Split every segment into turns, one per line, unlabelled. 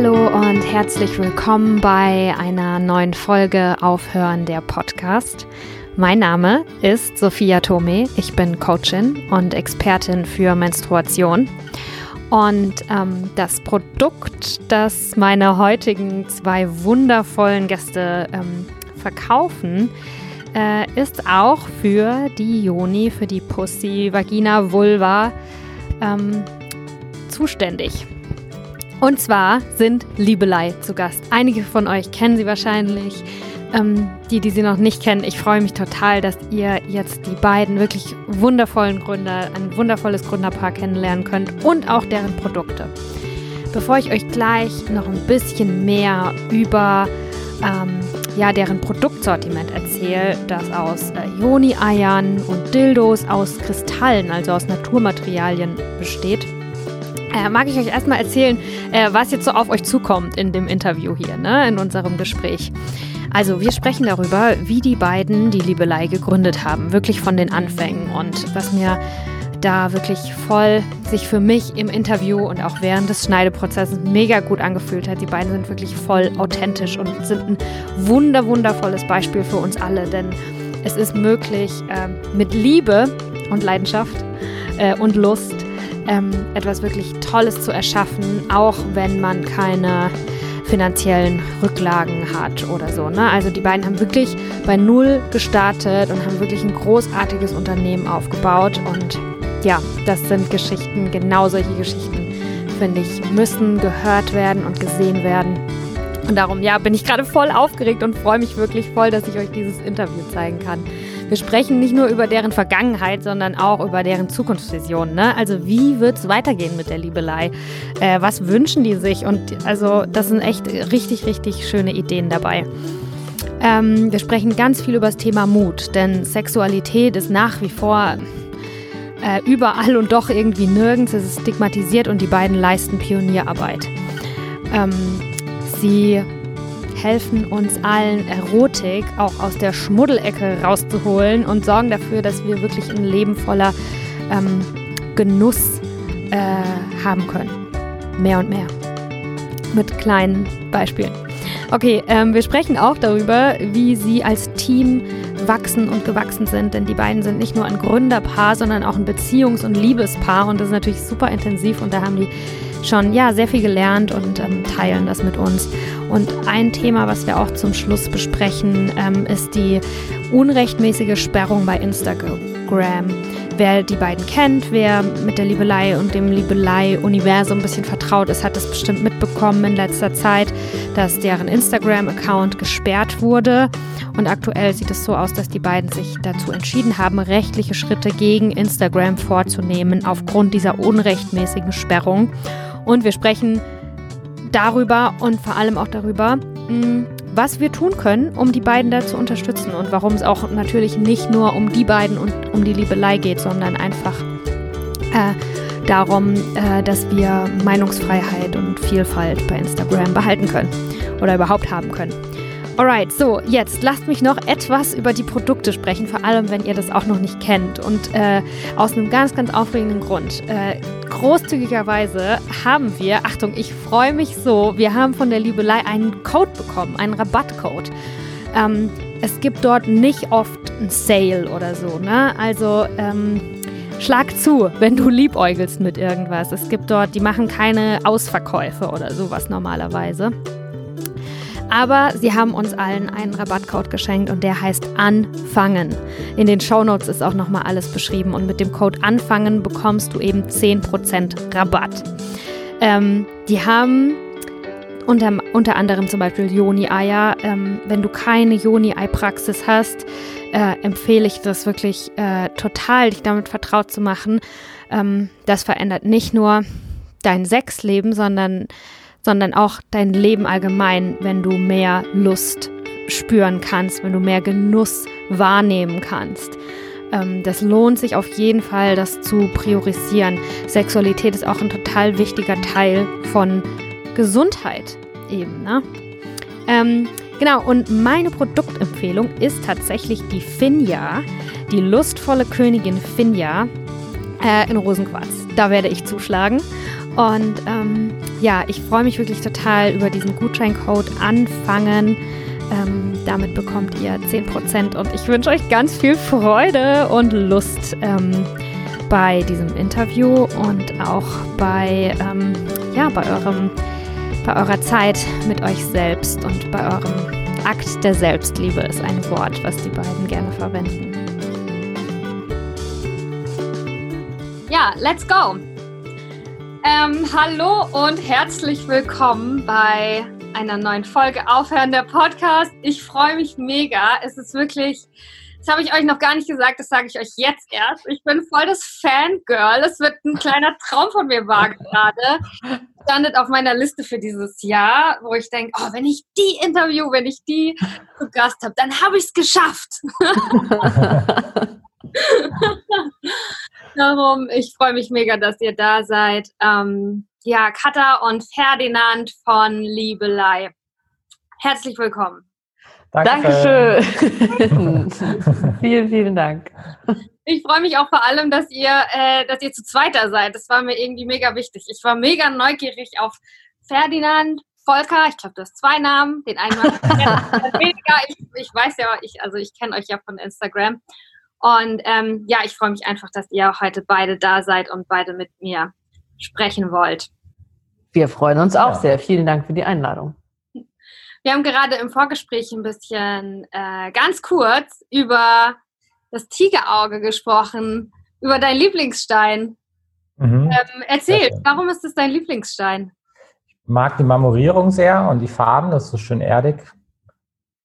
Hallo und herzlich willkommen bei einer neuen Folge Aufhören der Podcast. Mein Name ist Sophia Tome. Ich bin Coachin und Expertin für Menstruation. Und ähm, das Produkt, das meine heutigen zwei wundervollen Gäste ähm, verkaufen, äh, ist auch für die Joni, für die Pussy, Vagina, Vulva ähm, zuständig. Und zwar sind Liebelei zu Gast. Einige von euch kennen sie wahrscheinlich. Ähm, die, die sie noch nicht kennen, ich freue mich total, dass ihr jetzt die beiden wirklich wundervollen Gründer, ein wundervolles Gründerpaar kennenlernen könnt und auch deren Produkte. Bevor ich euch gleich noch ein bisschen mehr über ähm, ja, deren Produktsortiment erzähle, das aus äh, Joni-Eiern und Dildos aus Kristallen, also aus Naturmaterialien besteht, äh, mag ich euch erstmal erzählen, äh, was jetzt so auf euch zukommt in dem Interview hier, ne, in unserem Gespräch. Also wir sprechen darüber, wie die beiden die Liebelei gegründet haben, wirklich von den Anfängen und was mir da wirklich voll sich für mich im Interview und auch während des Schneideprozesses mega gut angefühlt hat. Die beiden sind wirklich voll authentisch und sind ein wunder wundervolles Beispiel für uns alle, denn es ist möglich, äh, mit Liebe und Leidenschaft äh, und Lust ähm, etwas wirklich Tolles zu erschaffen, auch wenn man keine finanziellen Rücklagen hat oder so. Ne? Also die beiden haben wirklich bei Null gestartet und haben wirklich ein großartiges Unternehmen aufgebaut. Und ja, das sind Geschichten, genau solche Geschichten, finde ich, müssen gehört werden und gesehen werden. Und darum, ja, bin ich gerade voll aufgeregt und freue mich wirklich voll, dass ich euch dieses Interview zeigen kann. Wir sprechen nicht nur über deren Vergangenheit, sondern auch über deren Zukunftsvision. Ne? Also wie wird es weitergehen mit der Liebelei? Äh, was wünschen die sich? Und also das sind echt richtig, richtig schöne Ideen dabei. Ähm, wir sprechen ganz viel über das Thema Mut, denn Sexualität ist nach wie vor äh, überall und doch irgendwie nirgends. Es ist stigmatisiert und die beiden leisten Pionierarbeit. Ähm, sie helfen uns allen, Erotik auch aus der Schmuddelecke rauszuholen und sorgen dafür, dass wir wirklich ein Leben voller ähm, Genuss äh, haben können. Mehr und mehr. Mit kleinen Beispielen. Okay, ähm, wir sprechen auch darüber, wie sie als Team wachsen und gewachsen sind, denn die beiden sind nicht nur ein Gründerpaar, sondern auch ein Beziehungs- und Liebespaar und das ist natürlich super intensiv und da haben die schon ja sehr viel gelernt und ähm, teilen das mit uns. Und ein Thema, was wir auch zum Schluss besprechen, ähm, ist die unrechtmäßige Sperrung bei Instagram. Wer die beiden kennt, wer mit der Liebelei und dem Liebelei-Universum ein bisschen vertraut ist, hat es bestimmt mitbekommen in letzter Zeit, dass deren Instagram-Account gesperrt wurde. Und aktuell sieht es so aus, dass die beiden sich dazu entschieden haben, rechtliche Schritte gegen Instagram vorzunehmen aufgrund dieser unrechtmäßigen Sperrung. Und wir sprechen darüber und vor allem auch darüber, mm, was wir tun können, um die beiden da zu unterstützen und warum es auch natürlich nicht nur um die beiden und um die Liebelei geht, sondern einfach äh, darum, äh, dass wir Meinungsfreiheit und Vielfalt bei Instagram behalten können oder überhaupt haben können. Alright, so, jetzt lasst mich noch etwas über die Produkte sprechen, vor allem wenn ihr das auch noch nicht kennt. Und äh, aus einem ganz, ganz aufregenden Grund. Äh, großzügigerweise haben wir, Achtung, ich freue mich so, wir haben von der Liebelei einen Code bekommen, einen Rabattcode. Ähm, es gibt dort nicht oft ein Sale oder so, ne? Also, ähm, Schlag zu, wenn du liebäugelst mit irgendwas. Es gibt dort, die machen keine Ausverkäufe oder sowas normalerweise. Aber sie haben uns allen einen Rabattcode geschenkt und der heißt Anfangen. In den Shownotes ist auch nochmal alles beschrieben und mit dem Code Anfangen bekommst du eben 10% Rabatt. Ähm, die haben unter, unter anderem zum Beispiel Joni-Eier. Ähm, wenn du keine Joni-Ei-Praxis hast, äh, empfehle ich das wirklich äh, total, dich damit vertraut zu machen. Ähm, das verändert nicht nur dein Sexleben, sondern sondern auch dein Leben allgemein, wenn du mehr Lust spüren kannst, wenn du mehr Genuss wahrnehmen kannst. Ähm, das lohnt sich auf jeden Fall, das zu priorisieren. Sexualität ist auch ein total wichtiger Teil von Gesundheit eben. Ne? Ähm, genau, und meine Produktempfehlung ist tatsächlich die Finja, die lustvolle Königin Finja äh, in Rosenquarz. Da werde ich zuschlagen. Und ähm, ja, ich freue mich wirklich total über diesen Gutscheincode anfangen. Ähm, damit bekommt ihr 10% und ich wünsche euch ganz viel Freude und Lust ähm, bei diesem Interview und auch bei, ähm, ja, bei, eurem, bei eurer Zeit mit euch selbst und bei eurem Akt der Selbstliebe ist ein Wort, was die beiden gerne verwenden. Ja, let's go! Ähm, hallo und herzlich willkommen bei einer neuen Folge Aufhören der Podcast. Ich freue mich mega. Es ist wirklich, das habe ich euch noch gar nicht gesagt, das sage ich euch jetzt erst. Ich bin voll das Fangirl. Es wird ein kleiner Traum von mir wahr gerade. Standet auf meiner Liste für dieses Jahr, wo ich denke, oh, wenn ich die interview, wenn ich die zu Gast habe, dann habe ich es geschafft. Darum, ich freue mich mega, dass ihr da seid. Ähm, ja, Katha und Ferdinand von Liebelei. Herzlich willkommen.
Danke. Dankeschön. vielen, vielen Dank.
Ich freue mich auch vor allem, dass ihr, äh, dass ihr zu zweiter seid. Das war mir irgendwie mega wichtig. Ich war mega neugierig auf Ferdinand, Volker. Ich glaube, du hast zwei Namen. Den einen weniger. Ich, ich weiß ja, ich, also ich kenne euch ja von Instagram. Und ähm, ja, ich freue mich einfach, dass ihr auch heute beide da seid und beide mit mir sprechen wollt.
Wir freuen uns auch ja. sehr. Vielen Dank für die Einladung.
Wir haben gerade im Vorgespräch ein bisschen äh, ganz kurz über das Tigerauge gesprochen, über deinen Lieblingsstein. Mhm. Ähm, erzähl, warum ist es dein Lieblingsstein?
Ich mag die Marmorierung sehr und die Farben, das ist so schön erdig.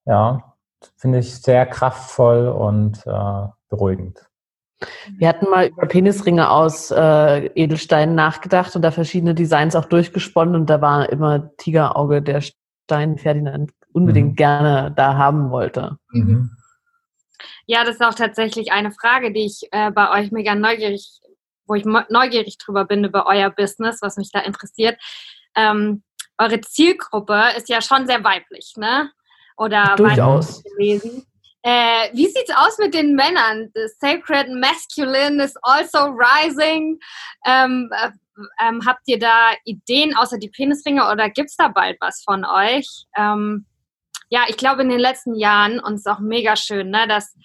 Ja, finde ich sehr kraftvoll und äh, beruhigend.
Wir hatten mal über Penisringe aus äh, Edelsteinen nachgedacht und da verschiedene Designs auch durchgesponnen und da war immer Tigerauge der Stein Ferdinand unbedingt mhm. gerne da haben wollte. Mhm.
Ja, das ist auch tatsächlich eine Frage, die ich äh, bei euch mega neugierig, wo ich neugierig drüber bin über euer Business, was mich da interessiert. Ähm, eure Zielgruppe ist ja schon sehr weiblich, ne? Oder
durchaus
gelesen. Äh, wie sieht's aus mit den Männern? The sacred masculine is also rising. Ähm, äh, ähm, habt ihr da Ideen außer die Penisringe oder gibt's da bald was von euch? Ähm, ja, ich glaube in den letzten Jahren und es ist auch mega schön, ne, dass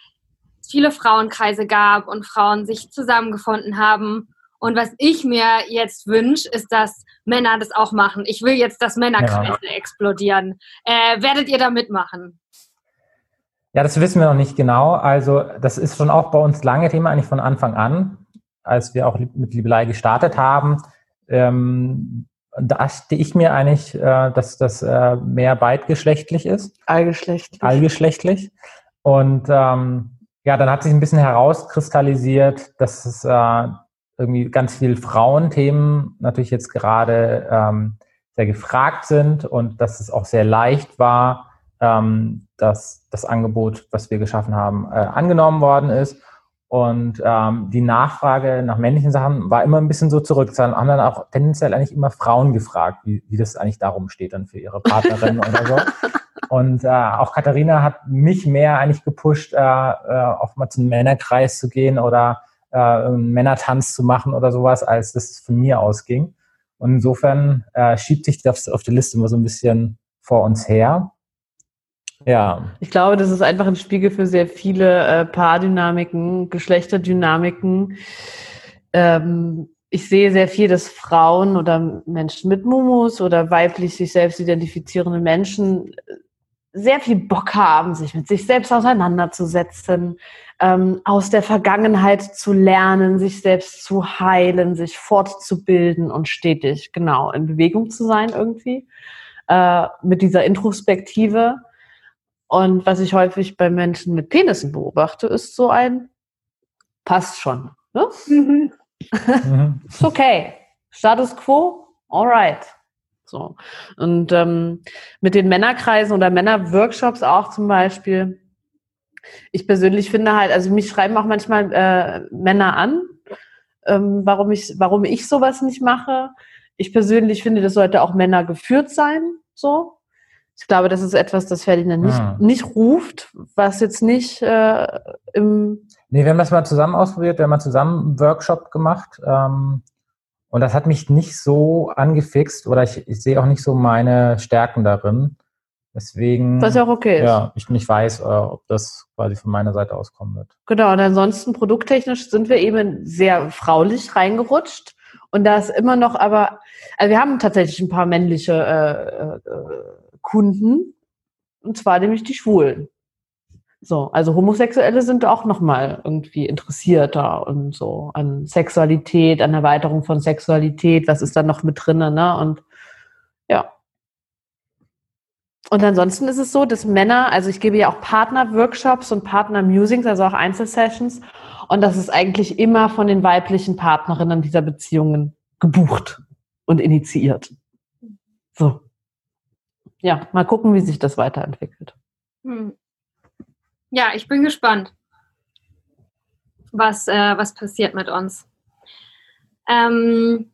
es viele Frauenkreise gab und Frauen sich zusammengefunden haben. Und was ich mir jetzt wünsche, ist, dass Männer das auch machen. Ich will jetzt, dass Männerkreise ja. explodieren. Äh, werdet ihr da mitmachen?
Ja, das wissen wir noch nicht genau. Also das ist schon auch bei uns lange Thema, eigentlich von Anfang an, als wir auch mit Liebelei gestartet haben. Ähm, dachte ich mir eigentlich, äh, dass das äh, mehr beidgeschlechtlich ist.
Allgeschlechtlich.
Allgeschlechtlich. Und ähm, ja, dann hat sich ein bisschen herauskristallisiert, dass es äh, irgendwie ganz viele Frauenthemen natürlich jetzt gerade ähm, sehr gefragt sind und dass es auch sehr leicht war, ähm, dass das Angebot, was wir geschaffen haben, äh, angenommen worden ist. Und ähm, die Nachfrage nach männlichen Sachen war immer ein bisschen so zurück. Dann haben dann auch tendenziell eigentlich immer Frauen gefragt, wie, wie das eigentlich darum steht dann für ihre Partnerin oder so. Und äh, auch Katharina hat mich mehr eigentlich gepusht, äh, äh, auch mal zum Männerkreis zu gehen oder äh, einen Männertanz zu machen oder sowas, als das von mir ausging. Und insofern äh, schiebt sich das auf der Liste immer so ein bisschen vor uns her.
Ja. Ich glaube, das ist einfach ein Spiegel für sehr viele äh, Paardynamiken, Geschlechterdynamiken. Ähm, ich sehe sehr viel, dass Frauen oder Menschen mit Mumus oder weiblich sich selbst identifizierende Menschen äh, sehr viel Bock haben, sich mit sich selbst auseinanderzusetzen, ähm, aus der Vergangenheit zu lernen, sich selbst zu heilen, sich fortzubilden und stetig genau in Bewegung zu sein irgendwie äh, mit dieser Introspektive. Und was ich häufig bei Menschen mit Penissen beobachte, ist so ein passt schon. Ne? Mhm. ist okay. Status quo, alright. So. Und ähm, mit den Männerkreisen oder Männerworkshops auch zum Beispiel. Ich persönlich finde halt, also mich schreiben auch manchmal äh, Männer an, ähm, warum ich, warum ich sowas nicht mache. Ich persönlich finde, das sollte auch Männer geführt sein, so. Ich glaube, das ist etwas, das Ferdinand nicht, ah. nicht ruft, was jetzt nicht äh, im.
Nee, wir haben das mal zusammen ausprobiert, wir haben mal zusammen einen Workshop gemacht. Ähm, Und das hat mich nicht so angefixt oder ich, ich sehe auch nicht so meine Stärken darin. Deswegen.
Was ja auch okay ist.
Ja, ich nicht weiß, äh, ob das quasi von meiner Seite auskommen wird.
Genau, und ansonsten produkttechnisch sind wir eben sehr fraulich reingerutscht. Und da ist immer noch aber, also wir haben tatsächlich ein paar männliche äh, äh, Kunden, und zwar nämlich die Schwulen. So, also Homosexuelle sind auch nochmal irgendwie interessierter und so an Sexualität, an Erweiterung von Sexualität, was ist da noch mit drinnen, ne? Und ja. Und ansonsten ist es so, dass Männer, also ich gebe ja auch Partner-Workshops und Partner-Musings, also auch Einzelsessions, und das ist eigentlich immer von den weiblichen Partnerinnen dieser Beziehungen gebucht und initiiert. Ja, mal gucken, wie sich das weiterentwickelt. Hm.
Ja, ich bin gespannt, was, äh, was passiert mit uns. Ähm,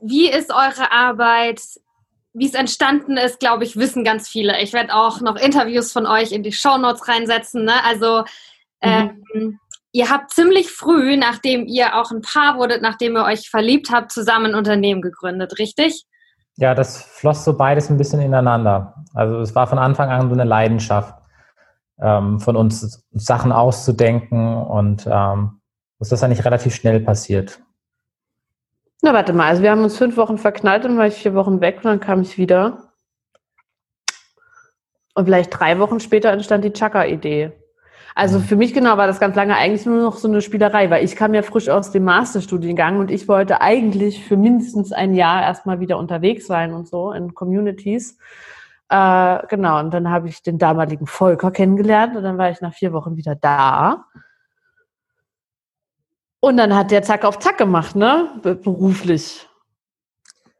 wie ist eure Arbeit? Wie es entstanden ist, glaube ich, wissen ganz viele. Ich werde auch noch Interviews von euch in die Show Notes reinsetzen. Ne? Also ähm, mhm. ihr habt ziemlich früh, nachdem ihr auch ein Paar wurdet, nachdem ihr euch verliebt habt, zusammen ein Unternehmen gegründet, richtig?
Ja, das floss so beides ein bisschen ineinander. Also es war von Anfang an so eine Leidenschaft ähm, von uns Sachen auszudenken und ähm, ist das eigentlich relativ schnell passiert.
Na, warte mal, also wir haben uns fünf Wochen verknallt, dann war ich vier Wochen weg und dann kam ich wieder. Und vielleicht drei Wochen später entstand die Chaka-Idee. Also mhm. für mich genau war das ganz lange eigentlich nur noch so eine Spielerei, weil ich kam ja frisch aus dem Masterstudiengang und ich wollte eigentlich für mindestens ein Jahr erstmal wieder unterwegs sein und so in Communities. Äh, genau, und dann habe ich den damaligen Volker kennengelernt und dann war ich nach vier Wochen wieder da. Und dann hat der Zack auf Zack gemacht, ne? Beruflich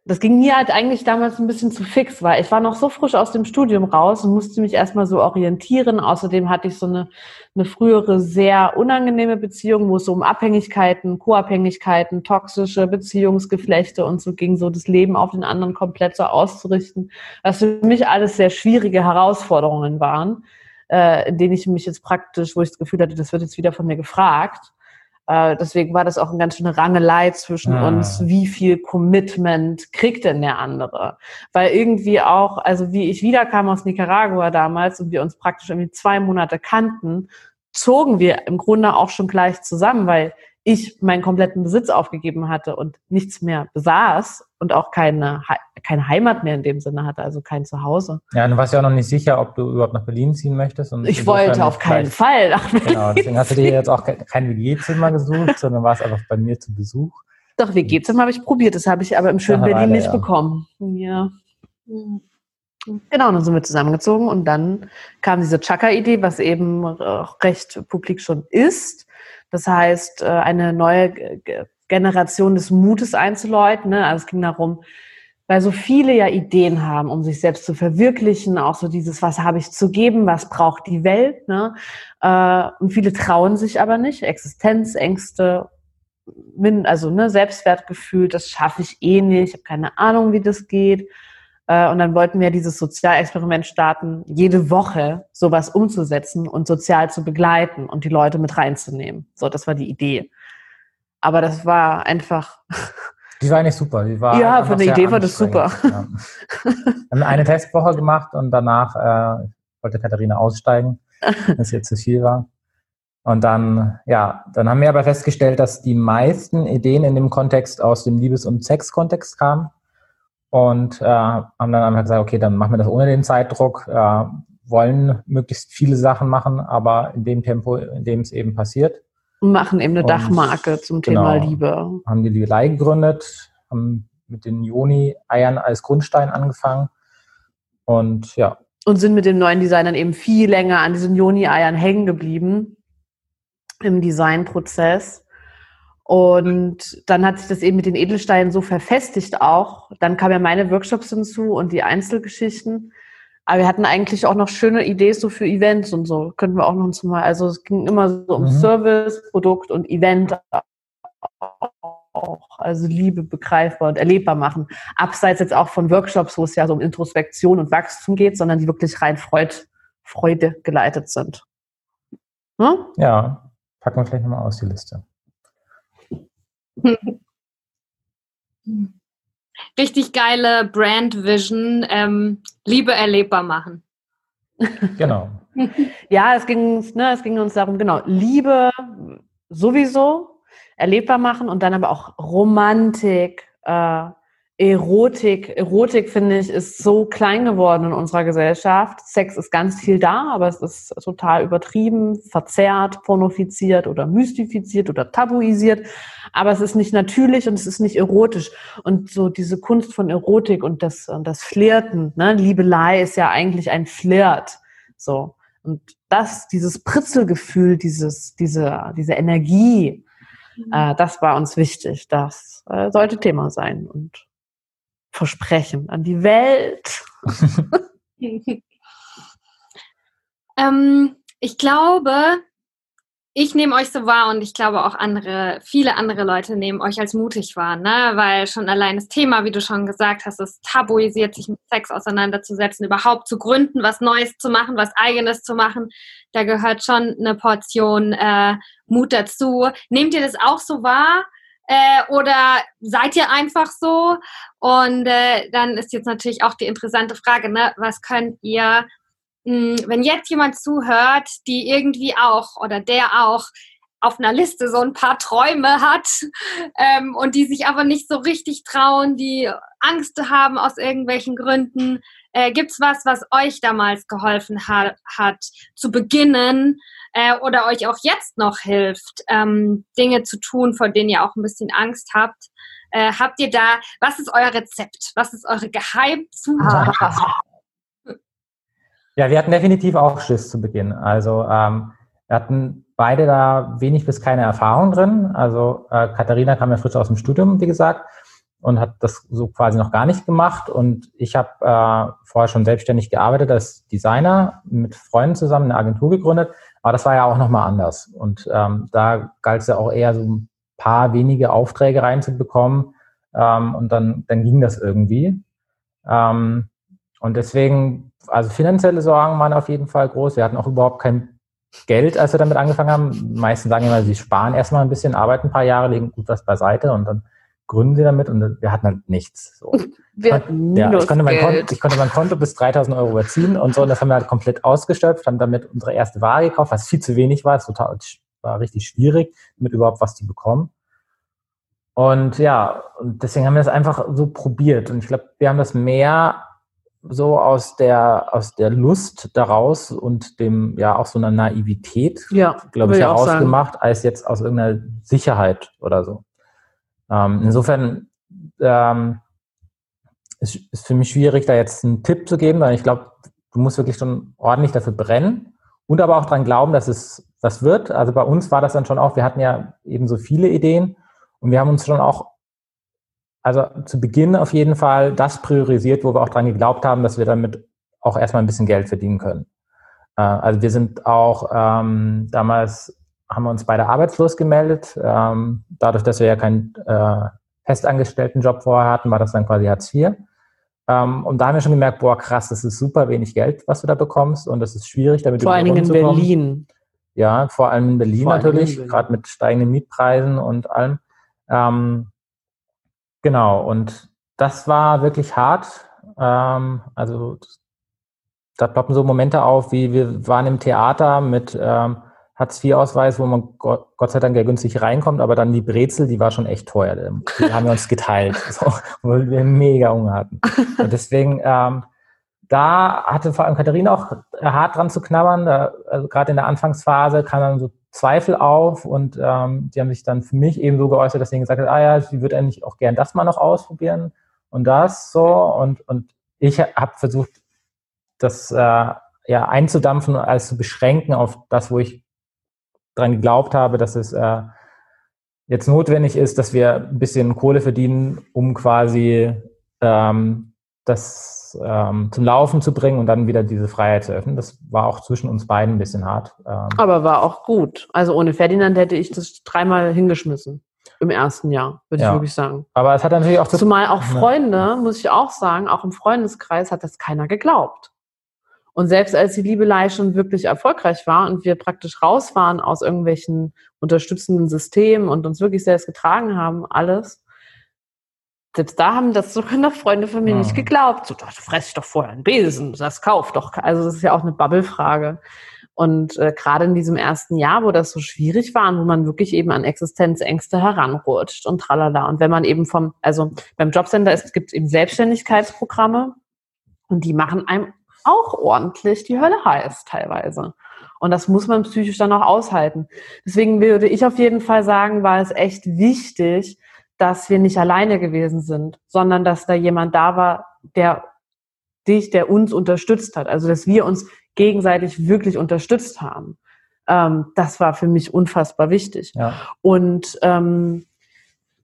das ging mir halt eigentlich damals ein bisschen zu fix, weil ich war noch so frisch aus dem Studium raus und musste mich erstmal so orientieren. Außerdem hatte ich so eine, eine frühere sehr unangenehme Beziehung, wo es so um Abhängigkeiten, Co-Abhängigkeiten, toxische Beziehungsgeflechte und so ging, so das Leben auf den anderen komplett so auszurichten, was für mich alles sehr schwierige Herausforderungen waren, äh, in denen ich mich jetzt praktisch, wo ich das Gefühl hatte, das wird jetzt wieder von mir gefragt. Äh, deswegen war das auch eine ganz schöne Rangelei zwischen ah. uns. Wie viel Commitment kriegt denn der andere? Weil irgendwie auch, also wie ich wiederkam aus Nicaragua damals und wir uns praktisch irgendwie zwei Monate kannten, zogen wir im Grunde auch schon gleich zusammen, weil ich meinen kompletten Besitz aufgegeben hatte und nichts mehr besaß und auch keine, keine Heimat mehr in dem Sinne hatte, also kein Zuhause.
Ja, du warst ja auch noch nicht sicher, ob du überhaupt nach Berlin ziehen möchtest. Und
ich wollte auf keinen Fall
nach Berlin. Genau, deswegen hast du dir jetzt auch kein WG-Zimmer gesucht, sondern warst einfach bei mir zu Besuch.
Doch, WG-Zimmer habe ich probiert, das habe ich aber im schönen Berlin Weile, nicht ja. bekommen. Ja. Genau, dann sind wir zusammengezogen und dann kam diese Chaka-Idee, was eben recht publik schon ist das heißt, äh, eine neue Generation des Mutes einzuläuten. Ne? Also es ging darum, weil so viele ja Ideen haben, um sich selbst zu verwirklichen, auch so dieses, was habe ich zu geben, was braucht die Welt. Ne? Äh, und viele trauen sich aber nicht. Existenzängste, also ne, Selbstwertgefühl, das schaffe ich eh nicht, ich habe keine Ahnung, wie das geht. Äh, und dann wollten wir dieses Sozialexperiment starten, jede Woche sowas umzusetzen und sozial zu begleiten und die Leute mit reinzunehmen. So, das war die Idee. Aber das war einfach.
Die war eigentlich super. Die
war ja, von der Idee war das super. Ja.
Wir haben eine Testwoche gemacht und danach äh, wollte Katharina aussteigen, dass ihr zu viel war. Und dann, ja, dann haben wir aber festgestellt, dass die meisten Ideen in dem Kontext aus dem Liebes- und Sex-Kontext kamen und äh, haben dann einfach gesagt, okay, dann machen wir das ohne den Zeitdruck, äh, wollen möglichst viele Sachen machen, aber in dem Tempo, in dem es eben passiert.
Und machen eben eine Dachmarke zum genau, Thema Liebe.
Haben die Liebelei gegründet, haben mit den Joni-Eiern als Grundstein angefangen und ja.
Und sind mit dem neuen Design dann eben viel länger an diesen Joni-Eiern hängen geblieben im Designprozess und dann hat sich das eben mit den Edelsteinen so verfestigt auch. Dann kamen ja meine Workshops hinzu und die Einzelgeschichten. Aber wir hatten eigentlich auch noch schöne Ideen so für Events und so. Könnten wir auch noch mal. Also es ging immer so um mhm. Service, Produkt und Event auch. Also Liebe begreifbar und erlebbar machen. Abseits jetzt auch von Workshops, wo es ja so um Introspektion und Wachstum geht, sondern die wirklich rein Freud, Freude geleitet sind.
Hm? Ja, packen wir vielleicht nochmal aus die Liste.
Richtig geile Brand Vision, ähm, Liebe erlebbar machen.
Genau.
ja, es ging, ne, es ging uns darum, genau, Liebe sowieso erlebbar machen und dann aber auch Romantik, äh, Erotik. Erotik, finde ich, ist so klein geworden in unserer Gesellschaft. Sex ist ganz viel da, aber es ist total übertrieben, verzerrt, pornofiziert oder mystifiziert oder tabuisiert. Aber es ist nicht natürlich und es ist nicht erotisch. Und so diese Kunst von Erotik und das, und das Flirten, ne? Liebelei ist ja eigentlich ein Flirt. So. Und das, dieses Pritzelgefühl, dieses, diese, diese Energie, mhm. äh, das war uns wichtig. Das äh, sollte Thema sein. Und Versprechen an die Welt?
ähm, ich glaube, ich nehme euch so wahr und ich glaube auch andere, viele andere Leute nehmen euch als mutig wahr, ne? Weil schon allein das Thema, wie du schon gesagt hast, ist tabuisiert, sich mit Sex auseinanderzusetzen, überhaupt zu gründen, was Neues zu machen, was Eigenes zu machen. Da gehört schon eine Portion äh, Mut dazu. Nehmt ihr das auch so wahr? Äh, oder seid ihr einfach so? Und äh, dann ist jetzt natürlich auch die interessante Frage, ne? was könnt ihr, mh, hm, wenn jetzt jemand zuhört, die irgendwie auch oder der auch auf einer Liste so ein paar Träume hat ähm, und die sich aber nicht so richtig trauen, die Angst haben aus irgendwelchen Gründen. Äh, Gibt es was, was euch damals geholfen ha hat, zu beginnen äh, oder euch auch jetzt noch hilft, ähm, Dinge zu tun, vor denen ihr auch ein bisschen Angst habt. Äh, habt ihr da, was ist euer Rezept? Was ist eure Geheimzutat?
Ja, wir hatten definitiv auch Schiss zu Beginn. Also ähm, wir hatten beide da wenig bis keine Erfahrung drin. Also äh, Katharina kam ja frisch aus dem Studium, wie gesagt, und hat das so quasi noch gar nicht gemacht. Und ich habe äh, vorher schon selbstständig gearbeitet als Designer, mit Freunden zusammen eine Agentur gegründet aber das war ja auch nochmal anders. Und ähm, da galt es ja auch eher so ein paar wenige Aufträge reinzubekommen. Ähm, und dann, dann ging das irgendwie. Ähm, und deswegen, also finanzielle Sorgen waren auf jeden Fall groß. Wir hatten auch überhaupt kein Geld, als wir damit angefangen haben. Meisten sagen immer, sie sparen erstmal ein bisschen, arbeiten ein paar Jahre, legen gut was beiseite und dann gründen sie damit und wir hatten halt nichts. So.
Wir hatten
ja, ich, konnte mein Konto, ich konnte mein Konto bis 3000 Euro überziehen und so und das haben wir halt komplett ausgeschöpft, haben damit unsere erste Ware gekauft, was viel zu wenig war. Es war richtig schwierig, damit überhaupt was zu bekommen. Und ja, und deswegen haben wir das einfach so probiert. Und ich glaube, wir haben das mehr so aus der, aus der Lust daraus und dem, ja, auch so einer Naivität,
ja,
glaube ich, herausgemacht, als jetzt aus irgendeiner Sicherheit oder so. Ähm, insofern ähm, ist, ist für mich schwierig, da jetzt einen Tipp zu geben, weil ich glaube, du musst wirklich schon ordentlich dafür brennen und aber auch dran glauben, dass es was wird. Also bei uns war das dann schon auch, wir hatten ja eben so viele Ideen und wir haben uns schon auch, also zu Beginn auf jeden Fall das priorisiert, wo wir auch dran geglaubt haben, dass wir damit auch erstmal ein bisschen Geld verdienen können. Äh, also wir sind auch ähm, damals haben wir uns beide arbeitslos gemeldet. Ähm, dadurch, dass wir ja keinen äh, festangestellten Job vorher hatten, war das dann quasi Hartz IV. Ähm, und da haben wir schon gemerkt, boah, krass, das ist super wenig Geld, was du da bekommst und das ist schwierig, damit
vor allen Dingen in Berlin.
Ja, vor allem in Berlin vor natürlich, gerade mit steigenden Mietpreisen und allem. Ähm, genau, und das war wirklich hart. Ähm, also da ploppen so Momente auf, wie wir waren im Theater mit ähm, Hartz-IV-Ausweis, wo man Gott sei Dank ja günstig reinkommt, aber dann die Brezel, die war schon echt teuer. Die haben wir uns geteilt, so, weil wir mega Hunger hatten. Und deswegen, ähm, da hatte vor allem Katharina auch hart dran zu knabbern. Da, also gerade in der Anfangsphase kam dann so Zweifel auf und ähm, die haben sich dann für mich eben so geäußert, dass sie gesagt hat, ah ja, sie würde eigentlich auch gern das mal noch ausprobieren und das so. Und, und ich habe versucht, das äh, ja einzudampfen und alles zu beschränken auf das, wo ich dran geglaubt habe, dass es äh, jetzt notwendig ist, dass wir ein bisschen Kohle verdienen, um quasi ähm, das ähm, zum Laufen zu bringen und dann wieder diese Freiheit zu öffnen. Das war auch zwischen uns beiden ein bisschen hart.
Ähm. Aber war auch gut. Also ohne Ferdinand hätte ich das dreimal hingeschmissen. Im ersten Jahr, würde ja. ich wirklich sagen.
Aber es hat natürlich auch...
Zumal auch Freunde, ja. muss ich auch sagen, auch im Freundeskreis hat das keiner geglaubt. Und selbst als die Liebelei schon wirklich erfolgreich war und wir praktisch raus waren aus irgendwelchen unterstützenden Systemen und uns wirklich selbst getragen haben, alles, selbst da haben das sogar noch Freunde von mir ja. nicht geglaubt. So, du fress doch vorher einen Besen, das kauf doch. Also das ist ja auch eine Bubble-Frage. Und äh, gerade in diesem ersten Jahr, wo das so schwierig war und wo man wirklich eben an Existenzängste heranrutscht und tralala. Und wenn man eben vom, also beim Jobcenter es gibt eben Selbstständigkeitsprogramme und die machen einem auch ordentlich die Hölle heiß teilweise. Und das muss man psychisch dann auch aushalten. Deswegen würde ich auf jeden Fall sagen, war es echt wichtig, dass wir nicht alleine gewesen sind, sondern dass da jemand da war, der dich, der uns unterstützt hat. Also dass wir uns gegenseitig wirklich unterstützt haben. Ähm, das war für mich unfassbar wichtig. Ja. Und ähm,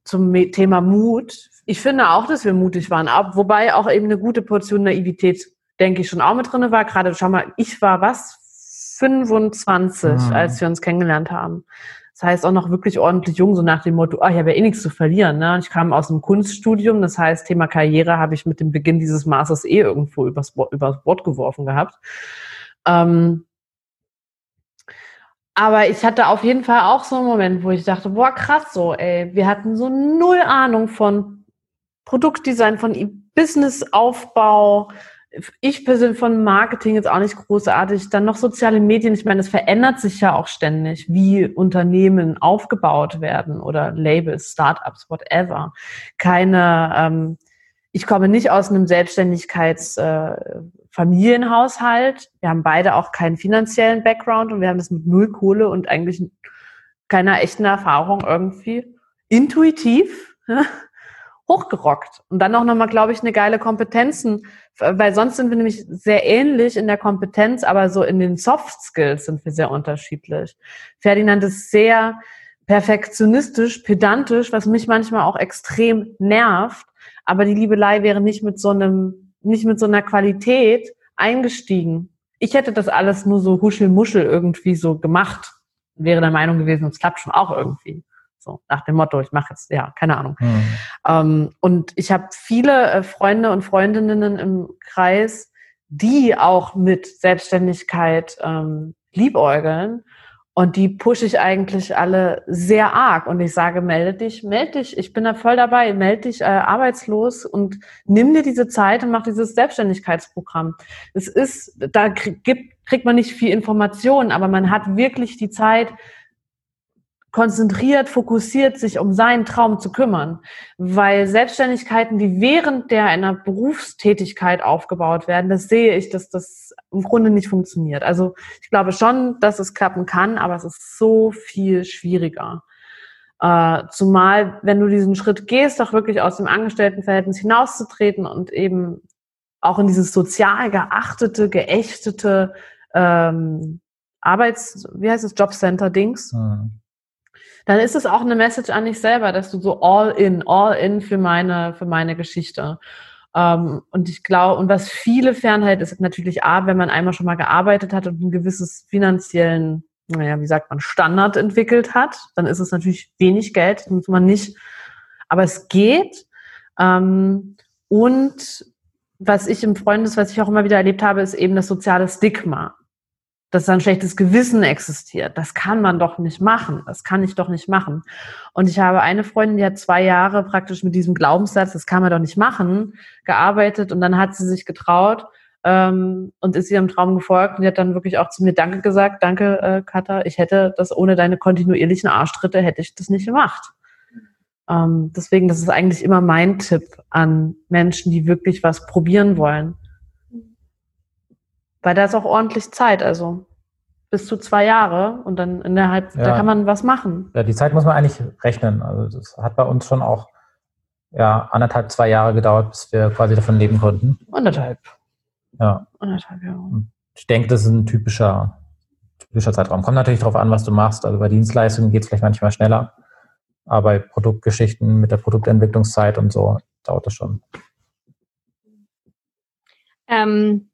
zum Thema Mut. Ich finde auch, dass wir mutig waren, wobei auch eben eine gute Portion Naivität, denke ich, schon auch mit drin war. Gerade, schau mal, ich war was? 25, mhm. als wir uns kennengelernt haben. Das heißt auch noch wirklich ordentlich jung, so nach dem Motto, ah, ich habe ja eh nichts zu verlieren. Ne? Ich kam aus einem Kunststudium, das heißt, Thema Karriere habe ich mit dem Beginn dieses Masters eh irgendwo übers, übers Bord geworfen gehabt. Ähm, aber ich hatte auf jeden Fall auch so einen Moment, wo ich dachte, boah, krass so, ey, wir hatten so null Ahnung von Produktdesign, von Businessaufbau, ich persönlich von Marketing jetzt auch nicht großartig. Dann noch soziale Medien. Ich meine, es verändert sich ja auch ständig, wie Unternehmen aufgebaut werden oder Labels, Startups, whatever. Keine, ähm, ich komme nicht aus einem Selbstständigkeitsfamilienhaushalt. Äh, wir haben beide auch keinen finanziellen Background und wir haben das mit null Kohle und eigentlich keiner echten Erfahrung irgendwie intuitiv hochgerockt. Und dann auch nochmal, glaube ich, eine geile Kompetenzen, weil sonst sind wir nämlich sehr ähnlich in der Kompetenz, aber so in den Soft Skills sind wir sehr unterschiedlich. Ferdinand ist sehr perfektionistisch, pedantisch, was mich manchmal auch extrem nervt. Aber die Liebelei wäre nicht mit so einem, nicht mit so einer Qualität eingestiegen. Ich hätte das alles nur so huschelmuschel irgendwie so gemacht. Wäre der Meinung gewesen, es klappt schon auch irgendwie. So nach dem Motto, ich mache jetzt, ja, keine Ahnung. Mhm. Ähm, und ich habe viele äh, Freunde und Freundinnen im Kreis, die auch mit Selbstständigkeit ähm, liebäugeln. Und die pushe ich eigentlich alle sehr arg. Und ich sage, melde dich, melde dich. Ich bin da voll dabei. Melde dich äh, arbeitslos und nimm dir diese Zeit und mach dieses Selbstständigkeitsprogramm. Es ist, da krieg, kriegt man nicht viel Information, aber man hat wirklich die Zeit, konzentriert, fokussiert sich um seinen Traum zu kümmern. Weil Selbstständigkeiten, die während der einer Berufstätigkeit aufgebaut werden, das sehe ich, dass das im Grunde nicht funktioniert. Also ich glaube schon, dass es klappen kann, aber es ist so viel schwieriger. Äh, zumal, wenn du diesen Schritt gehst, auch wirklich aus dem Angestelltenverhältnis hinauszutreten und eben auch in dieses sozial geachtete, geächtete ähm, Arbeits, wie heißt es, Jobcenter-Dings, mhm dann ist es auch eine Message an dich selber, dass du so all in, all in für meine, für meine Geschichte. Ähm, und ich glaube, und was viele fernhält, ist natürlich A, wenn man einmal schon mal gearbeitet hat und ein gewisses finanziellen, naja, wie sagt man, Standard entwickelt hat, dann ist es natürlich wenig Geld, das muss man nicht, aber es geht. Ähm, und was ich im Freundes, was ich auch immer wieder erlebt habe, ist eben das soziale Stigma dass da ein schlechtes Gewissen existiert. Das kann man doch nicht machen. Das kann ich doch nicht machen. Und ich habe eine Freundin, die hat zwei Jahre praktisch mit diesem Glaubenssatz, das kann man doch nicht machen, gearbeitet und dann hat sie sich getraut ähm, und ist ihrem Traum gefolgt und die hat dann wirklich auch zu mir Danke gesagt, danke äh, Katha, ich hätte das ohne deine kontinuierlichen Arschtritte hätte ich das nicht gemacht. Ähm, deswegen, das ist eigentlich immer mein Tipp an Menschen, die wirklich was probieren wollen weil da ist auch ordentlich Zeit, also bis zu zwei Jahre und dann innerhalb, ja. da kann man was machen.
Ja, die Zeit muss man eigentlich rechnen. Also das hat bei uns schon auch ja, anderthalb, zwei Jahre gedauert, bis wir quasi davon leben konnten.
Anderthalb.
Ja. Anderthalb Jahre. Ich denke, das ist ein typischer, typischer Zeitraum. Kommt natürlich darauf an, was du machst. Also bei Dienstleistungen geht es vielleicht manchmal schneller. Aber bei Produktgeschichten mit der Produktentwicklungszeit und so dauert das schon.
Ähm,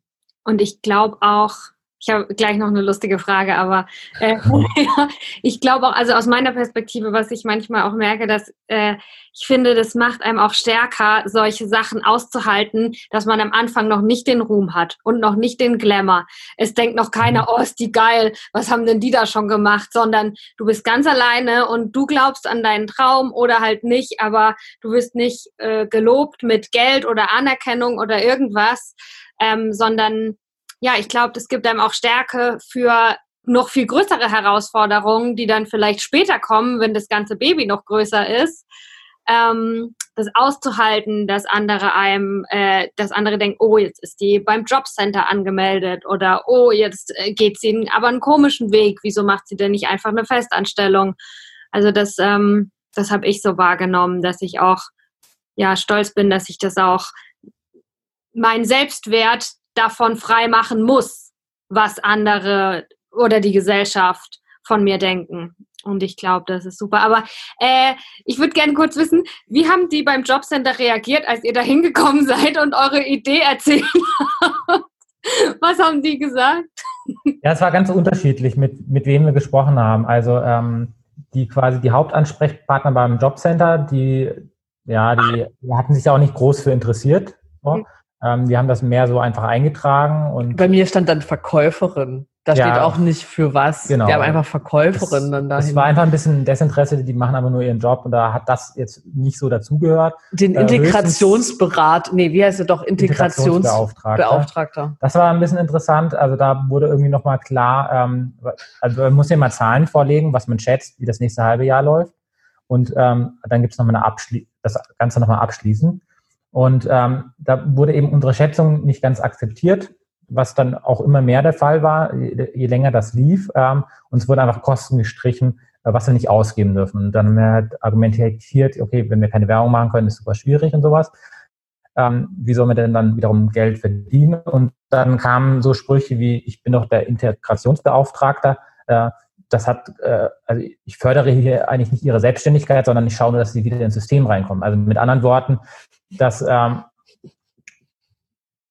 und ich glaube auch, Ich habe gleich noch eine lustige Frage, aber äh, ich glaube auch, also aus meiner Perspektive, was ich manchmal auch merke, dass äh, ich finde, das macht einem auch stärker, solche Sachen auszuhalten, dass man am Anfang noch nicht den Ruhm hat und noch nicht den Glamour. Es denkt noch keiner, mhm. oh, ist die geil, was haben denn die da schon gemacht, sondern du bist ganz alleine und du glaubst an deinen Traum oder halt nicht, aber du wirst nicht äh, gelobt mit Geld oder Anerkennung oder irgendwas, ähm, sondern ja, ich glaube, es gibt einem auch Stärke für noch viel größere Herausforderungen, die dann vielleicht später kommen, wenn das ganze Baby noch größer ist. Ähm, das auszuhalten, dass andere einem, äh, dass andere denken, oh, jetzt ist die beim Jobcenter angemeldet oder oh, jetzt äh, geht sie aber einen komischen Weg. Wieso macht sie denn nicht einfach eine Festanstellung? Also das, ähm, das habe ich so wahrgenommen, dass ich auch ja stolz bin, dass ich das auch mein Selbstwert davon frei machen muss, was andere oder die Gesellschaft von mir denken. Und ich glaube, das ist super. Aber äh, ich würde gerne kurz wissen, wie haben die beim Jobcenter reagiert, als ihr da hingekommen seid und eure Idee erzählt habt? Was haben die gesagt?
Ja, es war ganz unterschiedlich, mit, mit wem wir gesprochen haben. Also ähm, die quasi die Hauptansprechpartner beim Jobcenter, die, ja, die, hatten sich auch nicht groß für interessiert. So. Ähm, die haben das mehr so einfach eingetragen. Und
Bei mir stand dann Verkäuferin. Da ja, steht auch nicht für was. Genau. Die haben einfach Verkäuferin das, dann dahin.
Es war einfach ein bisschen Desinteresse, die machen aber nur ihren Job und da hat das jetzt nicht so dazugehört.
Den äh, Integrationsberat, nee, wie heißt er doch? Integrationsbeauftragter. Beauftragter.
Das war ein bisschen interessant. Also da wurde irgendwie nochmal klar, ähm, also man muss ja mal Zahlen vorlegen, was man schätzt, wie das nächste halbe Jahr läuft. Und ähm, dann gibt es nochmal eine Abschli das Ganze nochmal abschließen. Und ähm, da wurde eben unsere Schätzung nicht ganz akzeptiert, was dann auch immer mehr der Fall war, je, je länger das lief. Ähm, uns wurden einfach Kosten gestrichen, äh, was wir nicht ausgeben dürfen. Und dann haben wir halt argumentiert, okay, wenn wir keine Werbung machen können, ist super schwierig und sowas. Ähm, wie soll man denn dann wiederum Geld verdienen? Und dann kamen so Sprüche wie, ich bin doch der Integrationsbeauftragter. Äh, das hat, äh, also ich fördere hier eigentlich nicht ihre Selbstständigkeit, sondern ich schaue nur, dass sie wieder ins System reinkommen. Also mit anderen Worten, dass ähm,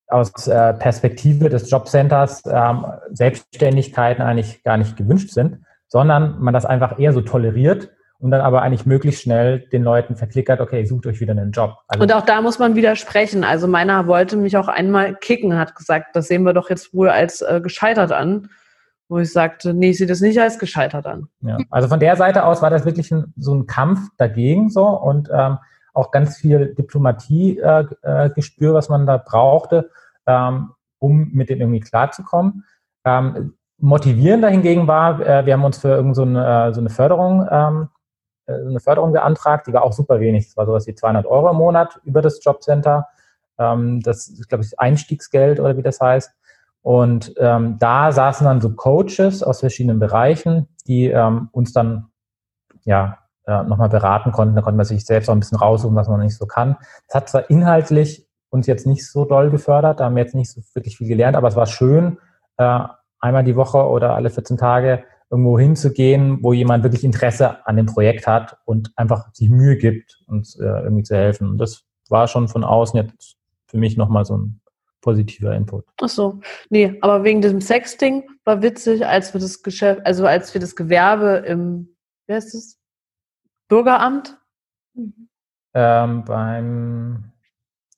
aus äh, Perspektive des Jobcenters ähm, Selbstständigkeiten eigentlich gar nicht gewünscht sind, sondern man das einfach eher so toleriert und dann aber eigentlich möglichst schnell den Leuten verklickert, okay, sucht euch wieder einen Job.
Also und auch da muss man widersprechen. Also meiner wollte mich auch einmal kicken, hat gesagt, das sehen wir doch jetzt wohl als äh, gescheitert an. Wo ich sagte, nee, ich sehe das nicht als gescheitert an.
Ja, also von der Seite aus war das wirklich ein, so ein Kampf dagegen so und ähm, auch ganz viel Diplomatie-Gespür, äh, äh, was man da brauchte, ähm, um mit dem irgendwie klarzukommen. Ähm, motivierend dahingegen war, äh, wir haben uns für irgend so eine, äh, so eine Förderung ähm, äh, eine Förderung beantragt, die war auch super wenig. Das war sowas wie 200 Euro im Monat über das Jobcenter. Ähm, das ist, glaube ich, Einstiegsgeld oder wie das heißt. Und ähm, da saßen dann so Coaches aus verschiedenen Bereichen, die ähm, uns dann ja äh, nochmal beraten konnten. Da konnte man sich selbst auch ein bisschen raussuchen, was man nicht so kann. Das hat zwar inhaltlich uns jetzt nicht so doll gefördert, da haben wir jetzt nicht so wirklich viel gelernt, aber es war schön, äh, einmal die Woche oder alle 14 Tage irgendwo hinzugehen, wo jemand wirklich Interesse an dem Projekt hat und einfach sich Mühe gibt, uns äh, irgendwie zu helfen. Und das war schon von außen jetzt für mich nochmal so ein positiver Input.
Ach so, nee, aber wegen diesem Sexting war witzig, als wir das Geschäft, also als wir das Gewerbe im, wie heißt es, Bürgeramt?
Ähm, beim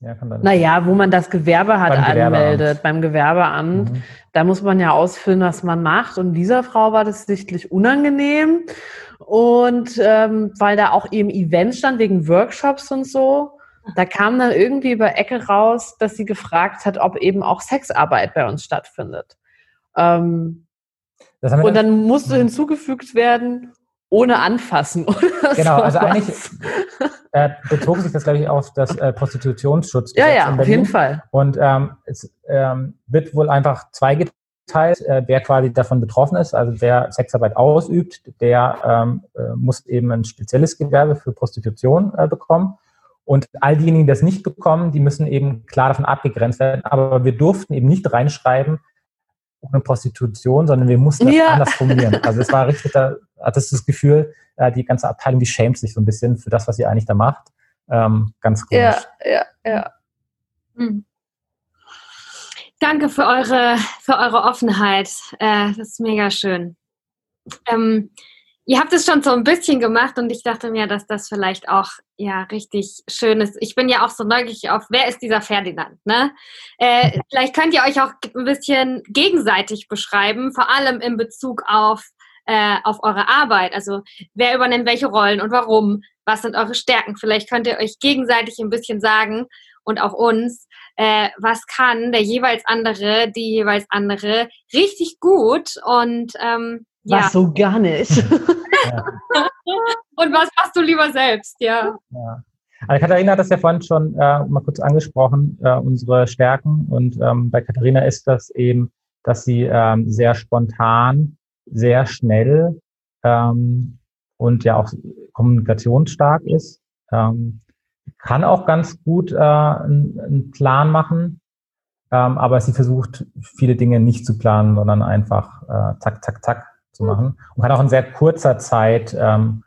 ja, kann dann naja, wo man das Gewerbe hat anmeldet, beim Gewerbeamt. Mhm. Da muss man ja ausfüllen, was man macht. Und dieser Frau war das sichtlich unangenehm. Und ähm, weil da auch eben Events stand wegen Workshops und so, da kam dann irgendwie über Ecke raus, dass sie gefragt hat, ob eben auch Sexarbeit bei uns stattfindet. Ähm, und dann musste mhm. hinzugefügt werden, ohne anfassen.
Oder genau, so also was. eigentlich äh, bezog sich das, glaube ich, auf das äh, Prostitutionsschutz.
Ja, ja, auf jeden Fall.
Und ähm, es ähm, wird wohl einfach zweigeteilt, äh, wer quasi davon betroffen ist. Also wer Sexarbeit ausübt, der ähm, äh, muss eben ein spezielles Gewerbe für Prostitution äh, bekommen. Und all diejenigen, die das nicht bekommen, die müssen eben klar davon abgegrenzt werden. Aber wir durften eben nicht reinschreiben, ohne Prostitution, sondern wir mussten das ja. anders formulieren. Also es war richtig, da hattest du das Gefühl, äh, die ganze Abteilung, die schämt sich so ein bisschen für das, was sie eigentlich da macht. Ähm, ganz komisch.
Ja, ja, ja. Hm.
Danke für eure, für eure Offenheit. Äh, das ist mega schön. Ähm, ihr habt es schon so ein bisschen gemacht und ich dachte mir, dass das vielleicht auch ja richtig schön ist. Ich bin ja auch so neugierig auf, wer ist dieser Ferdinand? Ne? Äh, vielleicht könnt ihr euch auch ein bisschen gegenseitig beschreiben, vor allem in Bezug auf, äh, auf eure Arbeit. Also wer übernimmt welche Rollen und warum? Was sind eure Stärken? Vielleicht könnt ihr euch gegenseitig ein bisschen sagen und auch uns, äh, was kann der jeweils andere, die jeweils andere richtig gut und ähm,
ja. Was so gar nicht.
ja. Und was machst du lieber selbst, ja.
ja. Also Katharina hat das ja vorhin schon äh, mal kurz angesprochen, äh, unsere Stärken. Und ähm, bei Katharina ist das eben, dass sie ähm, sehr spontan, sehr schnell ähm, und ja auch kommunikationsstark ist. Ähm, kann auch ganz gut äh, einen, einen Plan machen, ähm, aber sie versucht viele Dinge nicht zu planen, sondern einfach äh, zack, zack, zack zu machen und kann auch in sehr kurzer Zeit ähm,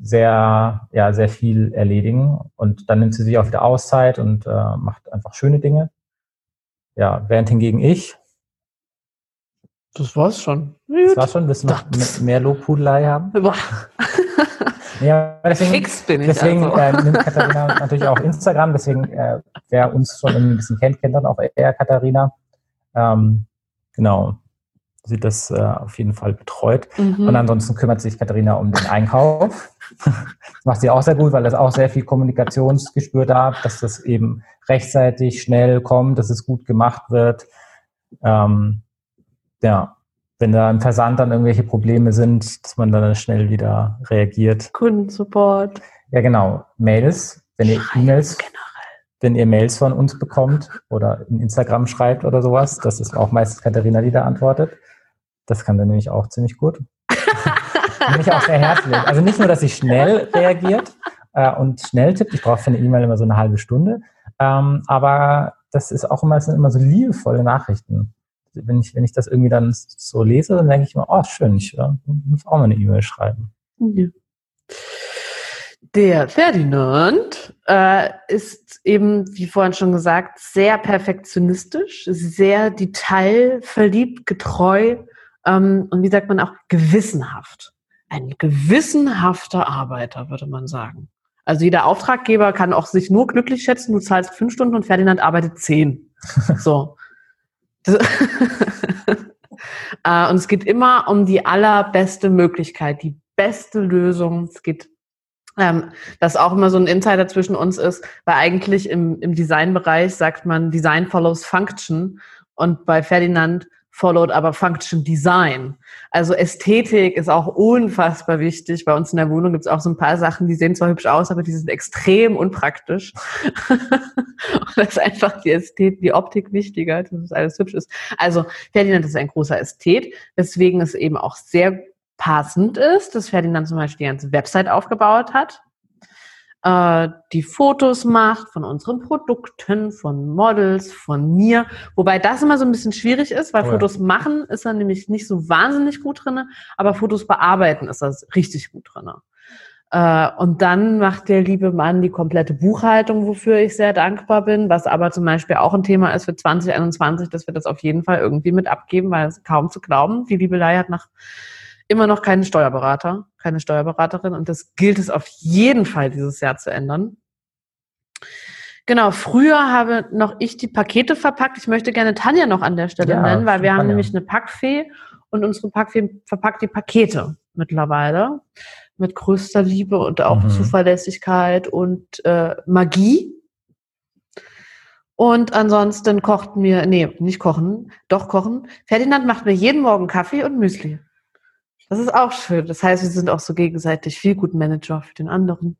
sehr, ja, sehr viel erledigen. Und dann nimmt sie sich auch wieder Auszeit und äh, macht einfach schöne Dinge. Ja, während hingegen ich.
Das war's schon.
Das war's schon. Willst du noch mehr Lobhudelei haben? Ja, deswegen, Fix bin ich deswegen also. äh, nimmt Katharina natürlich auch Instagram, deswegen, äh, wer uns schon ein bisschen kennt, kennt dann auch eher Katharina. Ähm, genau, sie das äh, auf jeden Fall betreut. Mhm. Und ansonsten kümmert sich Katharina um den Einkauf. das macht sie auch sehr gut, weil das auch sehr viel Kommunikationsgespür da hat, dass das eben rechtzeitig, schnell kommt, dass es gut gemacht wird. Ähm, ja, wenn da im Versand dann irgendwelche Probleme sind, dass man dann schnell wieder reagiert.
Kundensupport.
Ja, genau. Mails, wenn ihr E-Mails, wenn ihr Mails von uns bekommt oder in Instagram schreibt oder sowas, das ist auch meistens Katharina, die da antwortet. Das kann dann nämlich auch ziemlich gut. nämlich auch sehr herzlich. Also nicht nur, dass sie schnell reagiert äh, und schnell tippt. Ich brauche für eine E-Mail immer so eine halbe Stunde. Ähm, aber das ist auch immer, sind immer so liebevolle Nachrichten wenn ich, wenn ich das irgendwie dann so lese, dann denke ich mir, oh, schön, ich ja, muss auch mal eine E-Mail schreiben. Ja.
Der Ferdinand äh, ist eben, wie vorhin schon gesagt, sehr perfektionistisch, sehr detailverliebt, getreu ähm, und wie sagt man auch gewissenhaft. Ein gewissenhafter Arbeiter, würde man sagen. Also jeder Auftraggeber kann auch sich nur glücklich schätzen, du zahlst fünf Stunden und Ferdinand arbeitet zehn. So. Äh, und es geht immer um die allerbeste Möglichkeit, die beste Lösung. Es geht, ähm, dass auch immer so ein Insider zwischen uns ist, weil eigentlich im, im Designbereich sagt man, Design follows Function. Und bei Ferdinand followed aber Function Design. Also Ästhetik ist auch unfassbar wichtig. Bei uns in der Wohnung gibt es auch so ein paar Sachen, die sehen zwar hübsch aus, aber die sind extrem unpraktisch. und das ist einfach die Ästhetik, die Optik wichtiger, dass es alles hübsch ist. Also Ferdinand ist ein großer Ästhet, weswegen es eben auch sehr passend ist, dass Ferdinand zum Beispiel die ganze Website aufgebaut hat äh, die Fotos macht von unseren Produkten, von Models, von mir. Wobei das immer so ein bisschen schwierig ist, weil oh ja. Fotos machen ist er nämlich nicht so wahnsinnig gut drinne, aber Fotos bearbeiten ist das richtig gut drinne. Äh, und dann macht der liebe Mann die komplette Buchhaltung, wofür ich sehr dankbar bin, was aber zum Beispiel auch ein Thema ist für 2021, dass wir das auf jeden Fall irgendwie mit abgeben, weil es kaum zu glauben. Die Liebelei hat nach immer noch keinen Steuerberater, keine Steuerberaterin und das gilt es auf jeden Fall dieses Jahr zu ändern. Genau, früher habe noch ich die Pakete verpackt. Ich möchte gerne Tanja noch an der Stelle ja, nennen, weil wir haben nämlich eine Packfee und unsere Packfee verpackt die Pakete mittlerweile mit größter Liebe und auch mhm. Zuverlässigkeit und äh, Magie. Und ansonsten kocht mir, nee, nicht kochen, doch kochen. Ferdinand macht mir jeden Morgen Kaffee und Müsli. Das ist auch schön. Das heißt, wir sind auch so gegenseitig viel gut Manager für den anderen.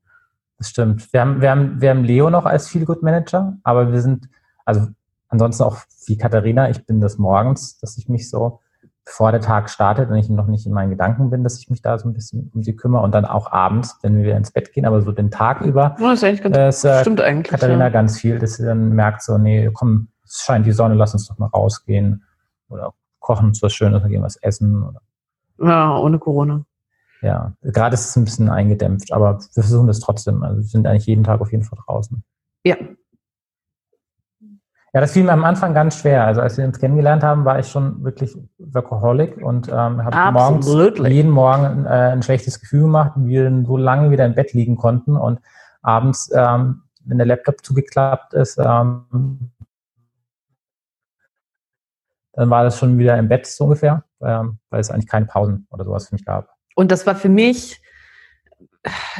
Das stimmt. Wir haben, wir haben, wir haben Leo noch als viel gut Manager, aber wir sind, also ansonsten auch wie Katharina, ich bin das morgens, dass ich mich so, bevor der Tag startet und ich noch nicht in meinen Gedanken bin, dass ich mich da so ein bisschen um sie kümmere und dann auch abends, wenn wir wieder ins Bett gehen, aber so den Tag über.
Oh, das ist eigentlich ganz, das, äh, stimmt eigentlich.
Katharina ja. ganz viel, dass sie dann merkt so, nee, komm, es scheint die Sonne, lass uns doch mal rausgehen oder kochen uns was Schönes, dann gehen wir was essen oder
ja, ohne Corona.
Ja, gerade ist es ein bisschen eingedämpft, aber wir versuchen das trotzdem. Also wir sind eigentlich jeden Tag auf jeden Fall draußen.
Ja.
Ja, das fiel mir am Anfang ganz schwer. Also als wir uns kennengelernt haben, war ich schon wirklich Workaholic und ähm, habe morgens jeden Morgen äh, ein schlechtes Gefühl gemacht, wir so lange wieder im Bett liegen konnten und abends, ähm, wenn der Laptop zugeklappt ist, ähm, dann war das schon wieder im Bett so ungefähr, ähm, weil es eigentlich keine Pausen oder sowas für mich gab.
Und das war für mich,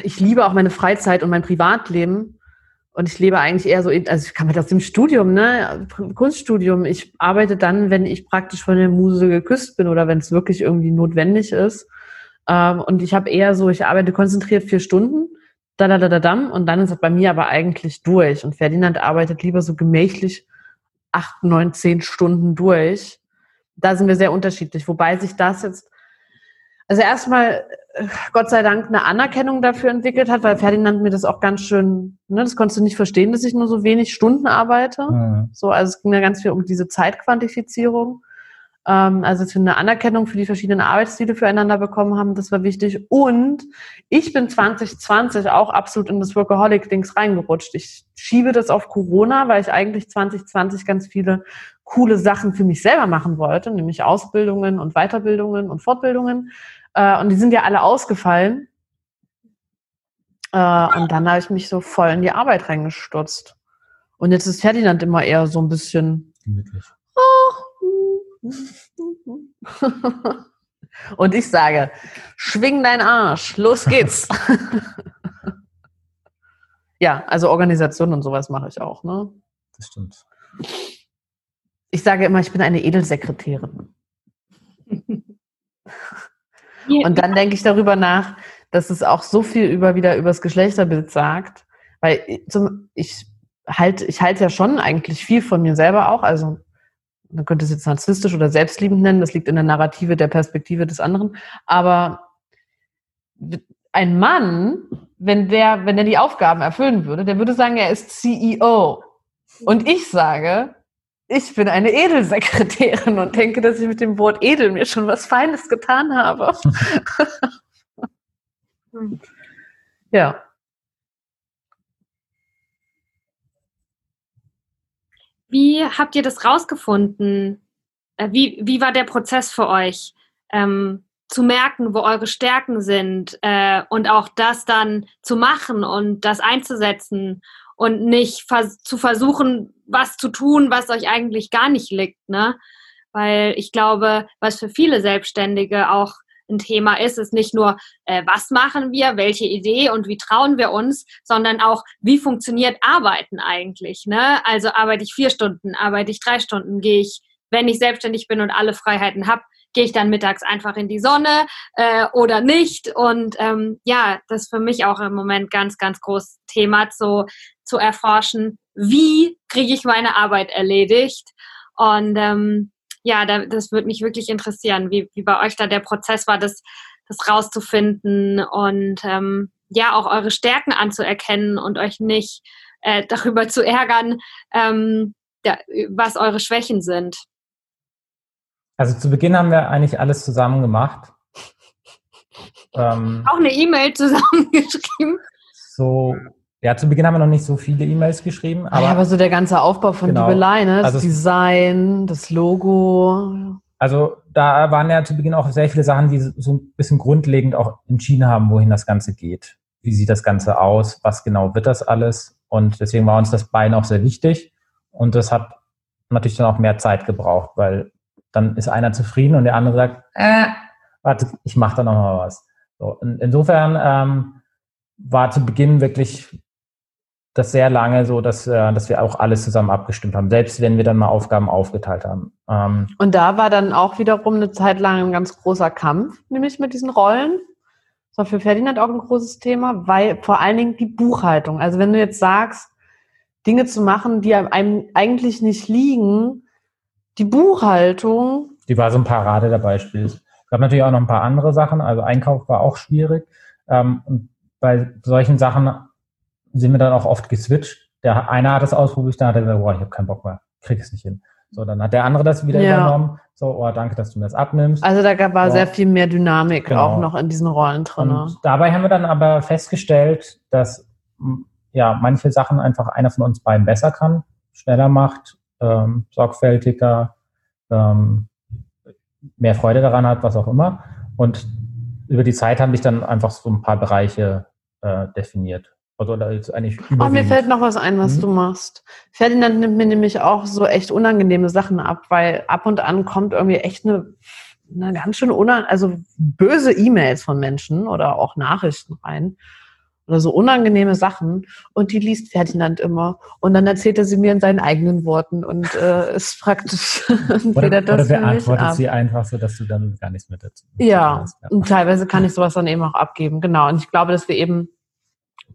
ich liebe auch meine Freizeit und mein Privatleben. Und ich lebe eigentlich eher so, also ich kam halt aus dem Studium, ne, Kunststudium. Ich arbeite dann, wenn ich praktisch von der Muse geküsst bin oder wenn es wirklich irgendwie notwendig ist. Ähm, und ich habe eher so, ich arbeite konzentriert vier Stunden, da da da da dam, und dann ist es bei mir aber eigentlich durch. Und Ferdinand arbeitet lieber so gemächlich acht, neun, zehn Stunden durch. Da sind wir sehr unterschiedlich, wobei sich das jetzt also erstmal Gott sei Dank eine Anerkennung dafür entwickelt hat, weil Ferdinand mir das auch ganz schön, ne, das konntest du nicht verstehen, dass ich nur so wenig Stunden arbeite. Mhm. So, also es ging ja ganz viel um diese Zeitquantifizierung. Ähm, also dass wir eine Anerkennung für die verschiedenen Arbeitsstile füreinander bekommen haben, das war wichtig. Und ich bin 2020 auch absolut in das Workaholic-Dings reingerutscht. Ich schiebe das auf Corona, weil ich eigentlich 2020 ganz viele coole Sachen für mich selber machen wollte, nämlich Ausbildungen und Weiterbildungen und Fortbildungen. Äh, und die sind ja alle ausgefallen. Äh, und dann habe ich mich so voll in die Arbeit reingestürzt. Und jetzt ist Ferdinand immer eher so ein bisschen. Gemütlich. und ich sage, schwing dein Arsch, los geht's. ja, also Organisation und sowas mache ich auch, ne?
Das stimmt.
Ich sage immer, ich bin eine Edelsekretärin. Und dann denke ich darüber nach, dass es auch so viel über wieder übers Geschlechterbild sagt, weil zum, ich halt, ich halte ja schon eigentlich viel von mir selber auch, also man könnte es jetzt narzisstisch oder selbstliebend nennen, das liegt in der Narrative der Perspektive des anderen, aber ein Mann, wenn der, wenn er die Aufgaben erfüllen würde, der würde sagen, er ist CEO. Und ich sage, ich bin eine Edelsekretärin und denke, dass ich mit dem Wort edel mir schon was Feines getan habe. ja.
Wie habt ihr das rausgefunden? Äh, wie, wie war der Prozess für euch? Ähm, zu merken, wo eure Stärken sind äh, und auch das dann zu machen und das einzusetzen und nicht vers zu versuchen, was zu tun, was euch eigentlich gar nicht liegt, ne? Weil ich glaube, was für viele Selbstständige auch ein Thema ist, ist nicht nur, äh, was machen wir, welche Idee und wie trauen wir uns, sondern auch, wie funktioniert Arbeiten eigentlich. Ne? Also arbeite ich vier Stunden, arbeite ich drei Stunden, gehe ich, wenn ich selbstständig bin und alle Freiheiten habe, gehe ich dann mittags einfach in die Sonne äh, oder nicht. Und ähm, ja, das ist für mich auch im Moment ganz, ganz großes Thema, so zu erforschen, wie kriege ich meine Arbeit erledigt. Und ähm, ja, da, das würde mich wirklich interessieren, wie, wie bei euch da der Prozess war, das, das rauszufinden und ähm, ja, auch eure Stärken anzuerkennen und euch nicht äh, darüber zu ärgern, ähm, ja, was eure Schwächen sind.
Also zu Beginn haben wir eigentlich alles zusammen gemacht.
Ähm, auch eine E-Mail zusammengeschrieben.
So ja, zu Beginn haben wir noch nicht so viele E-Mails geschrieben.
Aber, ja, aber so der ganze Aufbau von genau. Liebelei, ne? das also Design, das Logo.
Also da waren ja zu Beginn auch sehr viele Sachen, die so ein bisschen grundlegend auch entschieden haben, wohin das Ganze geht. Wie sieht das Ganze aus? Was genau wird das alles? Und deswegen war uns das Bein auch sehr wichtig. Und das hat natürlich dann auch mehr Zeit gebraucht, weil dann ist einer zufrieden und der andere sagt, äh, warte, ich mache da noch mal was. So, insofern ähm, war zu Beginn wirklich das sehr lange so, dass, äh, dass wir auch alles zusammen abgestimmt haben, selbst wenn wir dann mal Aufgaben aufgeteilt haben.
Ähm und da war dann auch wiederum eine Zeit lang ein ganz großer Kampf, nämlich mit diesen Rollen. Das war für Ferdinand auch ein großes Thema, weil vor allen Dingen die Buchhaltung. Also wenn du jetzt sagst, Dinge zu machen, die einem eigentlich nicht liegen, die Buchhaltung.
Die war so ein Parade der Beispiel. Es gab natürlich auch noch ein paar andere Sachen. Also Einkauf war auch schwierig. Ähm, und bei solchen Sachen sind wir dann auch oft geswitcht. Der eine hat es ausprobiert, dann hat er gesagt, boah, ich habe keinen Bock mehr, krieg es nicht hin. So, dann hat der andere das wieder ja. übernommen. So, oh, danke, dass du mir das abnimmst.
Also da gab war so. sehr viel mehr Dynamik genau. auch noch in diesen Rollen drin. Und
dabei haben wir dann aber festgestellt, dass ja manche Sachen einfach einer von uns beiden besser kann, schneller macht ähm, sorgfältiger, ähm, mehr Freude daran hat, was auch immer. Und über die Zeit haben sich dann einfach so ein paar Bereiche äh, definiert.
Also jetzt eigentlich oh, mir fällt noch was ein, was mhm. du machst. Ferdinand nimmt mir nämlich auch so echt unangenehme Sachen ab, weil ab und an kommt irgendwie echt eine, eine ganz schön unan also böse E-Mails von Menschen oder auch Nachrichten rein oder so unangenehme Sachen und die liest Ferdinand immer. Und dann erzählt er sie mir in seinen eigenen Worten und äh, ist praktisch
oder, das oder beantwortet sie einfach so, dass du dann gar nichts mehr dazu
ja, hast. ja, und teilweise kann ich sowas dann eben auch abgeben, genau. Und ich glaube, dass wir eben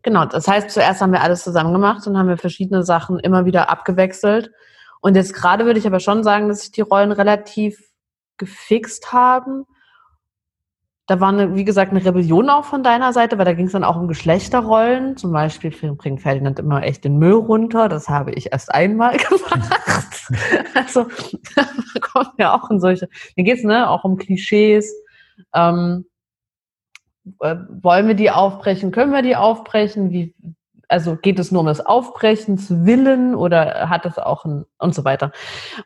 genau, das heißt, zuerst haben wir alles zusammen gemacht und haben wir verschiedene Sachen immer wieder abgewechselt. Und jetzt gerade würde ich aber schon sagen, dass sich die Rollen relativ gefixt haben da war, eine, wie gesagt, eine Rebellion auch von deiner Seite, weil da ging es dann auch um Geschlechterrollen. Zum Beispiel bringt Ferdinand immer echt den Müll runter. Das habe ich erst einmal gemacht. also da kommen ja auch in solche. Mir geht es ne, auch um Klischees. Ähm, äh, wollen wir die aufbrechen? Können wir die aufbrechen? Wie, also geht es nur um das Aufbrechens Willen oder hat es auch ein und so weiter.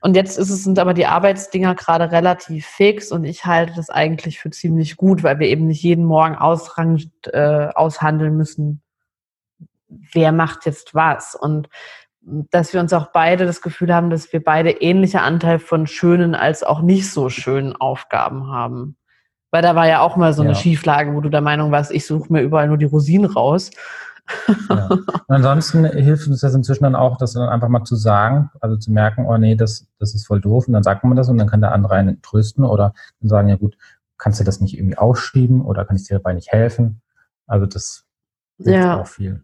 Und jetzt ist es, sind aber die Arbeitsdinger gerade relativ fix und ich halte das eigentlich für ziemlich gut, weil wir eben nicht jeden Morgen ausrang, äh, aushandeln müssen, wer macht jetzt was. Und dass wir uns auch beide das Gefühl haben, dass wir beide ähnliche Anteil von schönen als auch nicht so schönen Aufgaben haben. Weil da war ja auch mal so eine ja. Schieflage, wo du der Meinung warst, ich suche mir überall nur die Rosinen raus.
Ja. ansonsten hilft uns das inzwischen dann auch, das dann einfach mal zu sagen, also zu merken, oh nee, das, das ist voll doof und dann sagt man das und dann kann der andere einen trösten oder dann sagen, ja gut, kannst du das nicht irgendwie ausschreiben oder kann ich dir dabei nicht helfen? Also das hilft ja. auch viel.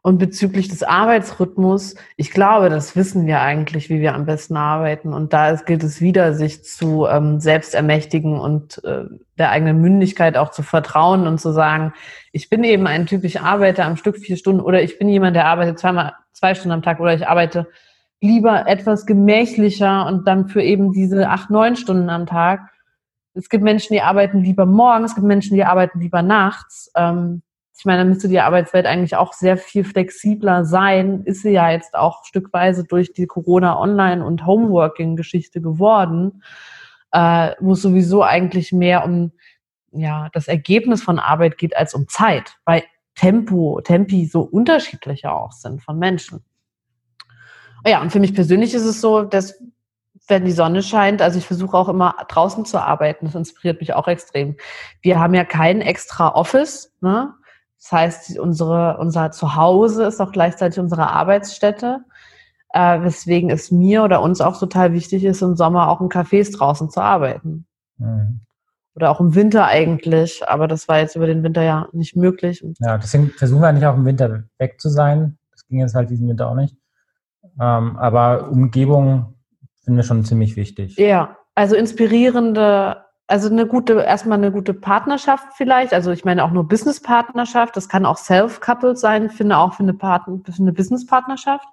Und bezüglich des Arbeitsrhythmus, ich glaube, das wissen wir eigentlich, wie wir am besten arbeiten. Und da gilt es wieder, sich zu ähm, selbst ermächtigen und äh, der eigenen Mündigkeit auch zu vertrauen und zu sagen, ich bin eben ein Typ, ich arbeite am Stück vier Stunden oder ich bin jemand, der arbeitet zweimal zwei Stunden am Tag oder ich arbeite lieber etwas gemächlicher und dann für eben diese acht, neun Stunden am Tag. Es gibt Menschen, die arbeiten lieber morgens, es gibt Menschen, die arbeiten lieber nachts. Ähm, ich meine, dann müsste die Arbeitswelt eigentlich auch sehr viel flexibler sein. Ist sie ja jetzt auch stückweise durch die Corona-Online- und Homeworking-Geschichte geworden, äh, wo es sowieso eigentlich mehr um ja, das Ergebnis von Arbeit geht als um Zeit, weil Tempo, Tempi so unterschiedlicher auch sind von Menschen. Ja, und für mich persönlich ist es so, dass wenn die Sonne scheint, also ich versuche auch immer draußen zu arbeiten, das inspiriert mich auch extrem. Wir haben ja kein extra Office, ne? Das heißt, unsere, unser Zuhause ist auch gleichzeitig unsere Arbeitsstätte, äh, weswegen es mir oder uns auch total wichtig ist, im Sommer auch in Cafés draußen zu arbeiten. Mhm. Oder auch im Winter eigentlich, aber das war jetzt über den Winter ja nicht möglich.
Ja, deswegen versuchen wir nicht auch im Winter weg zu sein. Das ging jetzt halt diesen Winter auch nicht. Ähm, aber Umgebung finden wir schon ziemlich wichtig.
Ja, also inspirierende also eine gute, erstmal eine gute Partnerschaft vielleicht. Also ich meine auch nur Business-Partnerschaft. Das kann auch Self-Coupled sein, finde auch für eine, Partner, für eine Business-Partnerschaft.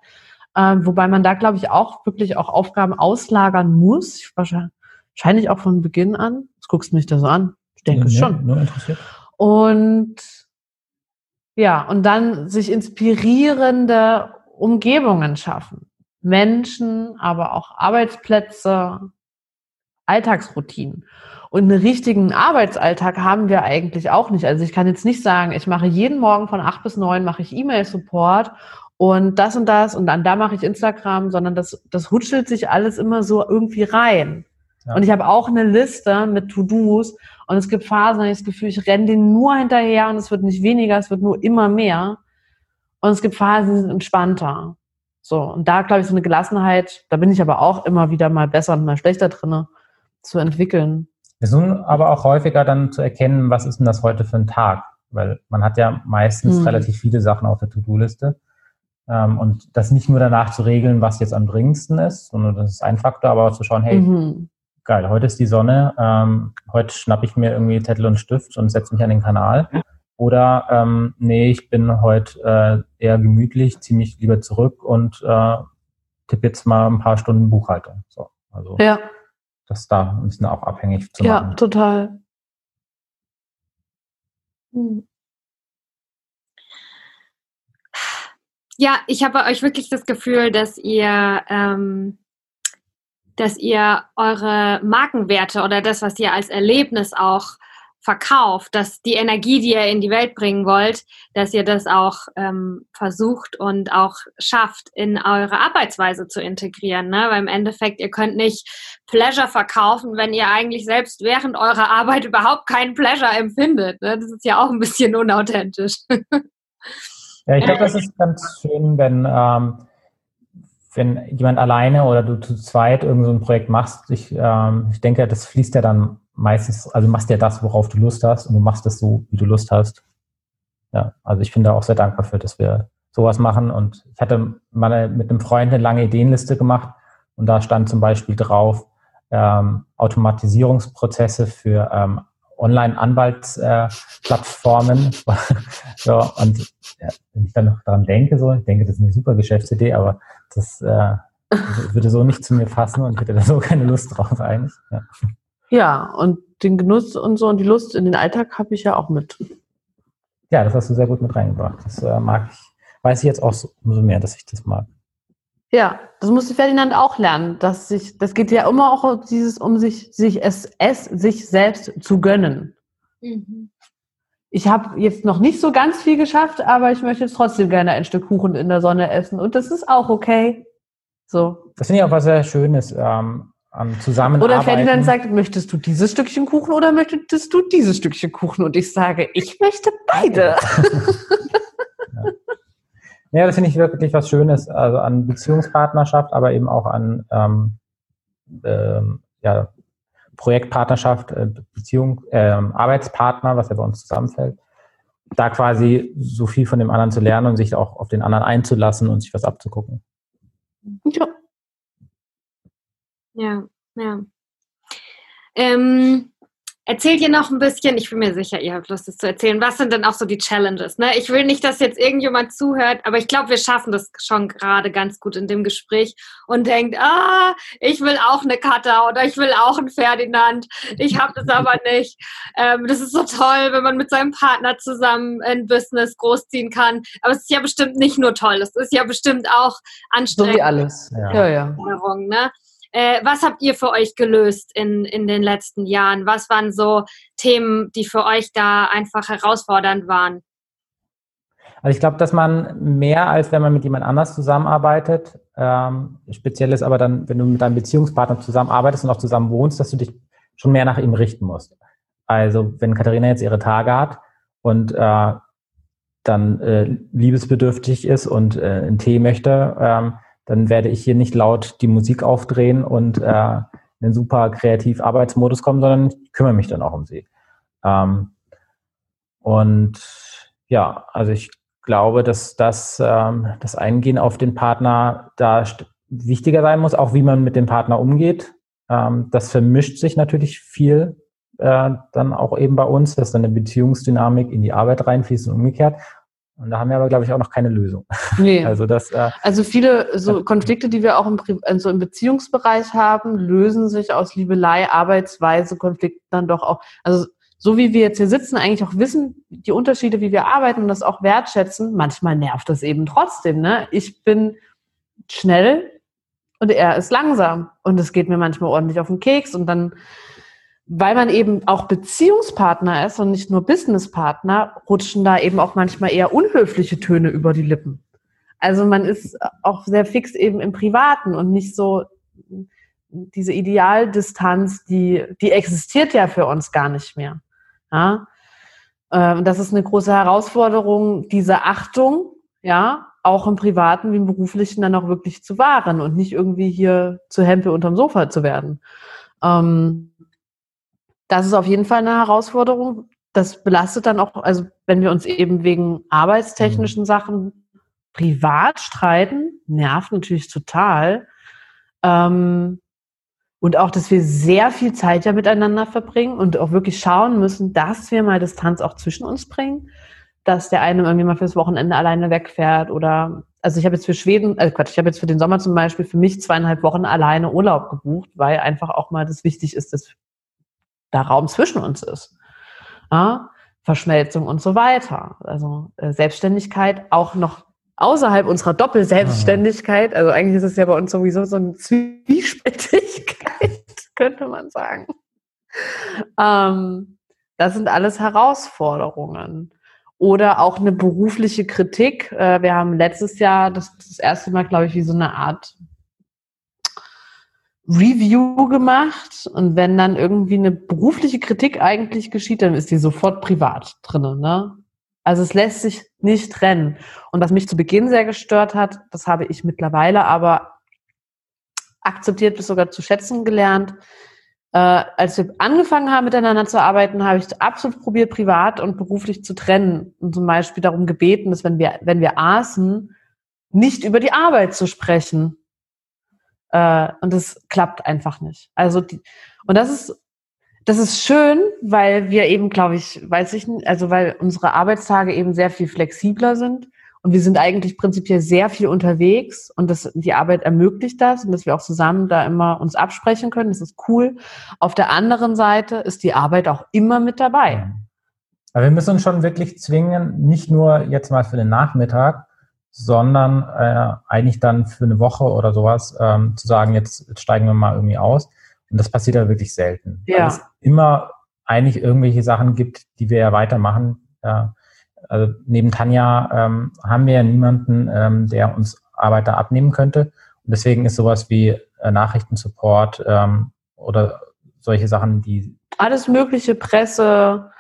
Ähm, wobei man da, glaube ich, auch wirklich auch Aufgaben auslagern muss. Ich, wahrscheinlich auch von Beginn an. Das guckst du mich da so an. Ich denke ja, schon. Nur interessiert. Und ja, und dann sich inspirierende Umgebungen schaffen. Menschen, aber auch Arbeitsplätze, Alltagsroutinen. Und einen richtigen Arbeitsalltag haben wir eigentlich auch nicht. Also ich kann jetzt nicht sagen, ich mache jeden Morgen von acht bis neun mache ich E-Mail-Support und das und das und dann da mache ich Instagram, sondern das, das hutschelt sich alles immer so irgendwie rein. Ja. Und ich habe auch eine Liste mit To-Dos und es gibt Phasen, da ich das Gefühl, ich renne denen nur hinterher und es wird nicht weniger, es wird nur immer mehr. Und es gibt Phasen, die sind entspannter. So, und da glaube ich, so eine Gelassenheit, da bin ich aber auch immer wieder mal besser und mal schlechter drinne zu entwickeln.
Wir versuchen aber auch häufiger dann zu erkennen, was ist denn das heute für ein Tag? Weil man hat ja meistens mhm. relativ viele Sachen auf der To-Do-Liste. Ähm, und das nicht nur danach zu regeln, was jetzt am dringendsten ist, sondern das ist ein Faktor, aber auch zu schauen, hey, mhm. geil, heute ist die Sonne, ähm, heute schnappe ich mir irgendwie Zettel und Stift und setze mich an den Kanal. Oder ähm, nee, ich bin heute äh, eher gemütlich, ziehe mich lieber zurück und äh, tippe jetzt mal ein paar Stunden Buchhaltung. So, also ja das da ein bisschen auch abhängig zu machen.
Ja, total. Hm.
Ja, ich habe euch wirklich das Gefühl, dass ihr, ähm, dass ihr eure Markenwerte oder das, was ihr als Erlebnis auch verkauft, dass die Energie, die ihr in die Welt bringen wollt, dass ihr das auch ähm, versucht und auch schafft, in eure Arbeitsweise zu integrieren. Ne? Weil im Endeffekt, ihr könnt nicht Pleasure verkaufen, wenn ihr eigentlich selbst während eurer Arbeit überhaupt keinen Pleasure empfindet. Ne? Das ist ja auch ein bisschen unauthentisch.
ja, ich glaube, das ist ganz schön, wenn, ähm, wenn jemand alleine oder du zu zweit irgend so ein Projekt machst. Ich, ähm, ich denke, das fließt ja dann meistens, also du machst ja das, worauf du Lust hast und du machst es so, wie du Lust hast. Ja, also ich bin da auch sehr dankbar für, dass wir sowas machen. Und ich hatte mal mit einem Freund eine lange Ideenliste gemacht und da stand zum Beispiel drauf ähm, Automatisierungsprozesse für ähm, Online-Anwaltsplattformen. Äh, so, und ja, wenn ich dann noch daran denke, so, ich denke, das ist eine super Geschäftsidee, aber das äh, würde so nicht zu mir passen und ich hätte da so keine Lust drauf eigentlich. Ja.
Ja, und den Genuss und so und die Lust in den Alltag habe ich ja auch mit.
Ja, das hast du sehr gut mit reingebracht. Das äh, mag ich, weiß ich jetzt auch so, umso mehr, dass ich das mag.
Ja, das musste Ferdinand auch lernen, dass sich, das geht ja immer auch dieses, um sich, sich es, es sich selbst zu gönnen. Mhm. Ich habe jetzt noch nicht so ganz viel geschafft, aber ich möchte jetzt trotzdem gerne ein Stück Kuchen in der Sonne essen und das ist auch okay. So.
Das finde ich auch was sehr Schönes. Ähm, am Zusammenarbeiten.
Oder Ferdinand sagt, möchtest du dieses Stückchen Kuchen oder möchtest du dieses Stückchen Kuchen? Und ich sage, ich möchte beide.
ja. ja, das finde ich wirklich was Schönes, also an Beziehungspartnerschaft, aber eben auch an ähm, ähm, ja, Projektpartnerschaft, äh, Beziehung, äh, Arbeitspartner, was ja bei uns zusammenfällt. Da quasi so viel von dem anderen zu lernen und sich auch auf den anderen einzulassen und sich was abzugucken.
Ja, ja, ja. Ähm, erzählt ihr noch ein bisschen, ich bin mir sicher, ihr habt Lust, das zu erzählen. Was sind denn auch so die Challenges? Ne? Ich will nicht, dass jetzt irgendjemand zuhört, aber ich glaube, wir schaffen das schon gerade ganz gut in dem Gespräch und denkt, ah, ich will auch eine Katha oder ich will auch einen Ferdinand. Ich habe das aber nicht. Ähm, das ist so toll, wenn man mit seinem Partner zusammen ein Business großziehen kann. Aber es ist ja bestimmt nicht nur toll, es ist ja bestimmt auch anstrengend.
So wie alles.
Ja, ja. ja. Ne? Äh, was habt ihr für euch gelöst in, in den letzten Jahren? Was waren so Themen, die für euch da einfach herausfordernd waren?
Also ich glaube, dass man mehr als wenn man mit jemand anders zusammenarbeitet, ähm, speziell ist aber dann, wenn du mit deinem Beziehungspartner zusammenarbeitest und auch zusammen wohnst, dass du dich schon mehr nach ihm richten musst. Also wenn Katharina jetzt ihre Tage hat und äh, dann äh, liebesbedürftig ist und äh, einen Tee möchte, ähm, dann werde ich hier nicht laut die Musik aufdrehen und äh, in einen super kreativ Arbeitsmodus kommen, sondern ich kümmere mich dann auch um sie. Ähm, und ja, also ich glaube, dass das, ähm, das Eingehen auf den Partner da wichtiger sein muss, auch wie man mit dem Partner umgeht. Ähm, das vermischt sich natürlich viel äh, dann auch eben bei uns, dass dann eine Beziehungsdynamik in die Arbeit reinfließt und umgekehrt. Und da haben wir aber, glaube ich, auch noch keine Lösung.
Nee. Also, das, äh, also viele so Konflikte, die wir auch im, also im Beziehungsbereich haben, lösen sich aus Liebelei, Arbeitsweise, Konflikten dann doch auch. Also so wie wir jetzt hier sitzen, eigentlich auch wissen, die Unterschiede, wie wir arbeiten und das auch wertschätzen, manchmal nervt das eben trotzdem. Ne? Ich bin schnell und er ist langsam. Und es geht mir manchmal ordentlich auf den Keks und dann weil man eben auch Beziehungspartner ist und nicht nur Businesspartner, rutschen da eben auch manchmal eher unhöfliche Töne über die Lippen. Also man ist auch sehr fix eben im Privaten und nicht so diese Idealdistanz, die, die existiert ja für uns gar nicht mehr. Ja? Ähm, das ist eine große Herausforderung, diese Achtung, ja, auch im Privaten wie im Beruflichen dann auch wirklich zu wahren und nicht irgendwie hier zu Hempe unterm Sofa zu werden. Ähm, das ist auf jeden Fall eine Herausforderung. Das belastet dann auch, also wenn wir uns eben wegen arbeitstechnischen mhm. Sachen privat streiten, nervt natürlich total. Ähm, und auch, dass wir sehr viel Zeit ja miteinander verbringen und auch wirklich schauen müssen, dass wir mal Distanz auch zwischen uns bringen. Dass der eine irgendwie mal fürs Wochenende alleine wegfährt oder, also ich habe jetzt für Schweden, äh Quatsch, ich habe jetzt für den Sommer zum Beispiel für mich zweieinhalb Wochen alleine Urlaub gebucht, weil einfach auch mal das wichtig ist, dass da Raum zwischen uns ist. Ja? Verschmelzung und so weiter. Also äh, Selbstständigkeit auch noch außerhalb unserer Doppelselbstständigkeit, also eigentlich ist es ja bei uns sowieso so eine Zwiespältigkeit, könnte man sagen. Ähm, das sind alles Herausforderungen. Oder auch eine berufliche Kritik. Äh, wir haben letztes Jahr das, das erste Mal, glaube ich, wie so eine Art Review gemacht. Und wenn dann irgendwie eine berufliche Kritik eigentlich geschieht, dann ist die sofort privat drinnen. Ne? Also es lässt sich nicht trennen. Und was mich zu Beginn sehr gestört hat, das habe ich mittlerweile aber akzeptiert bis sogar zu schätzen gelernt, äh, als wir angefangen haben, miteinander zu arbeiten, habe ich absolut probiert, privat und beruflich zu trennen. Und zum Beispiel darum gebeten, dass wenn wir, wenn wir aßen, nicht über die Arbeit zu sprechen. Äh, und das klappt einfach nicht. Also die, und das ist, das ist schön, weil wir eben, glaube ich, weiß ich nicht, also weil unsere Arbeitstage eben sehr viel flexibler sind und wir sind eigentlich prinzipiell sehr viel unterwegs und das, die Arbeit ermöglicht das und dass wir auch zusammen da immer uns absprechen können. Das ist cool. Auf der anderen Seite ist die Arbeit auch immer mit dabei.
Aber wir müssen uns schon wirklich zwingen, nicht nur jetzt mal für den Nachmittag, sondern äh, eigentlich dann für eine Woche oder sowas ähm, zu sagen, jetzt, jetzt steigen wir mal irgendwie aus. Und das passiert ja wirklich selten. Ja. Weil es immer eigentlich irgendwelche Sachen gibt, die wir ja weitermachen. Ja also neben Tanja ähm, haben wir ja niemanden, ähm, der uns Arbeiter abnehmen könnte. Und deswegen ist sowas wie äh, Nachrichtensupport ähm, oder solche Sachen, die
alles mögliche Presse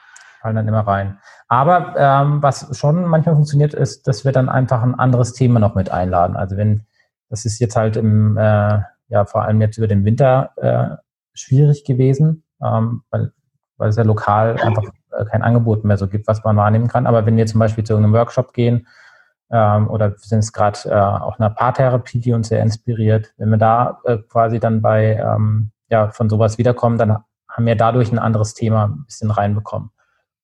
fallen dann immer rein. Aber ähm, was schon manchmal funktioniert, ist, dass wir dann einfach ein anderes Thema noch mit einladen. Also wenn das ist jetzt halt im äh, ja vor allem jetzt über den Winter äh, schwierig gewesen, ähm, weil weil es ja lokal einfach äh, kein Angebot mehr so gibt, was man wahrnehmen kann. Aber wenn wir zum Beispiel zu irgendeinem Workshop gehen ähm, oder wir sind es gerade äh, auch einer Paartherapie, die uns sehr inspiriert, wenn wir da äh, quasi dann bei ähm, ja von sowas wiederkommen, dann haben wir dadurch ein anderes Thema ein bisschen reinbekommen.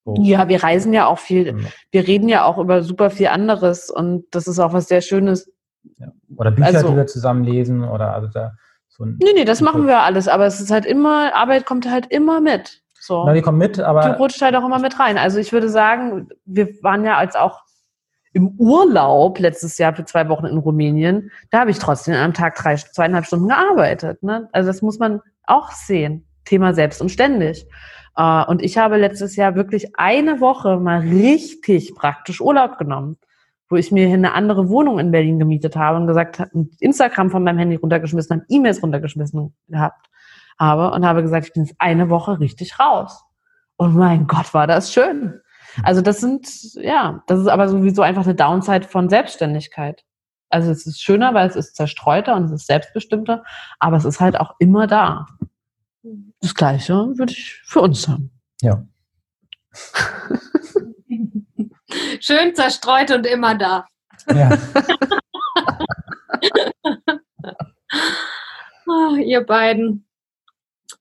So. Ja, wir reisen ja auch viel. Mhm. Wir reden ja auch über super viel anderes und das ist auch was sehr Schönes.
Ja. Oder Bücher, also, die wir zusammen lesen oder also da
so ein, Nee, nee, das machen wir alles, aber es ist halt immer, Arbeit kommt halt immer mit.
So. Na, die kommen mit, aber.
Die rutscht halt auch immer mit rein. Also ich würde sagen, wir waren ja als auch im Urlaub letztes Jahr für zwei Wochen in Rumänien. Da habe ich trotzdem am Tag drei, zweieinhalb Stunden gearbeitet. Ne? Also das muss man auch sehen. Thema selbst und ständig. Uh, und ich habe letztes Jahr wirklich eine Woche mal richtig praktisch Urlaub genommen, wo ich mir eine andere Wohnung in Berlin gemietet habe und gesagt habe, Instagram von meinem Handy runtergeschmissen habe, E-Mails runtergeschmissen gehabt habe und habe gesagt, ich bin jetzt eine Woche richtig raus. Und mein Gott, war das schön. Also das sind, ja, das ist aber sowieso einfach eine Downside von Selbstständigkeit. Also es ist schöner, weil es ist zerstreuter und es ist selbstbestimmter, aber es ist halt auch immer da. Das Gleiche würde ich für uns haben.
Ja.
Schön zerstreut und immer da. Ja. oh, ihr beiden.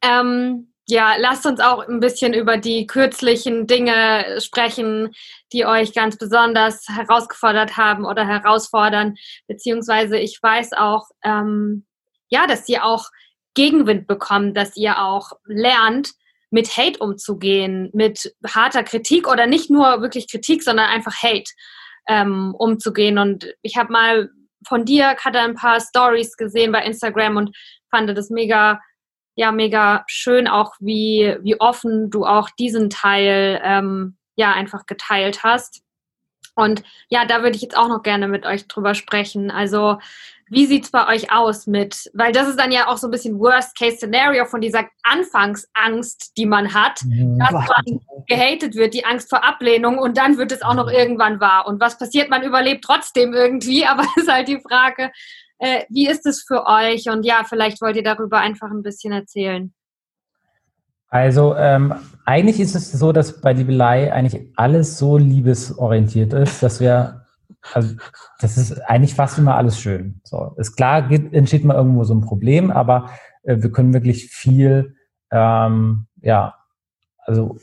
Ähm, ja, lasst uns auch ein bisschen über die kürzlichen Dinge sprechen, die euch ganz besonders herausgefordert haben oder herausfordern. Beziehungsweise ich weiß auch, ähm, ja, dass ihr auch Gegenwind bekommt, dass ihr auch lernt, mit Hate umzugehen, mit harter Kritik oder nicht nur wirklich Kritik, sondern einfach Hate ähm, umzugehen. Und ich habe mal von dir, Katha, ein paar Stories gesehen bei Instagram und fand das mega ja mega schön auch, wie, wie offen du auch diesen Teil ähm, ja einfach geteilt hast. Und ja, da würde ich jetzt auch noch gerne mit euch drüber sprechen. Also, wie sieht es bei euch aus mit, weil das ist dann ja auch so ein bisschen Worst-Case-Szenario von dieser Anfangsangst, die man hat, mhm. dass man gehatet wird, die Angst vor Ablehnung und dann wird es auch noch irgendwann wahr. Und was passiert? Man überlebt trotzdem irgendwie, aber es ist halt die Frage, äh, wie ist es für euch? Und ja, vielleicht wollt ihr darüber einfach ein bisschen erzählen.
Also ähm, eigentlich ist es so, dass bei Liebelei eigentlich alles so liebesorientiert ist, dass wir, also das ist eigentlich fast immer alles schön. So, ist klar, geht, entsteht mal irgendwo so ein Problem, aber äh, wir können wirklich viel, ähm, ja, also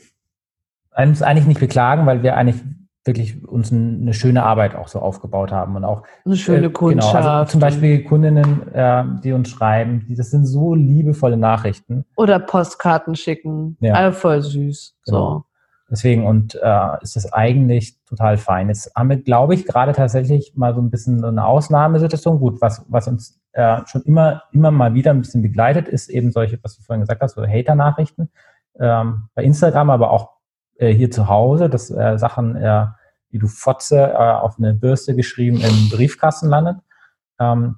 uns eigentlich nicht beklagen, weil wir eigentlich wirklich uns eine schöne Arbeit auch so aufgebaut haben und auch
eine schöne Kundschaft. Äh, genau, also
zum Beispiel Kundinnen, äh, die uns schreiben, die, das sind so liebevolle Nachrichten.
Oder Postkarten schicken, ja. alle voll süß. Genau. So.
Deswegen und äh, ist das eigentlich total fein. Jetzt haben wir, glaube ich, gerade tatsächlich mal so ein bisschen eine Ausnahmesituation. Gut, was, was uns äh, schon immer, immer mal wieder ein bisschen begleitet, ist eben solche, was du vorhin gesagt hast, so Hater-Nachrichten ähm, bei Instagram, aber auch äh, hier zu Hause, dass äh, Sachen, äh, die du Fotze äh, auf eine Bürste geschrieben im Briefkasten landet. Ähm,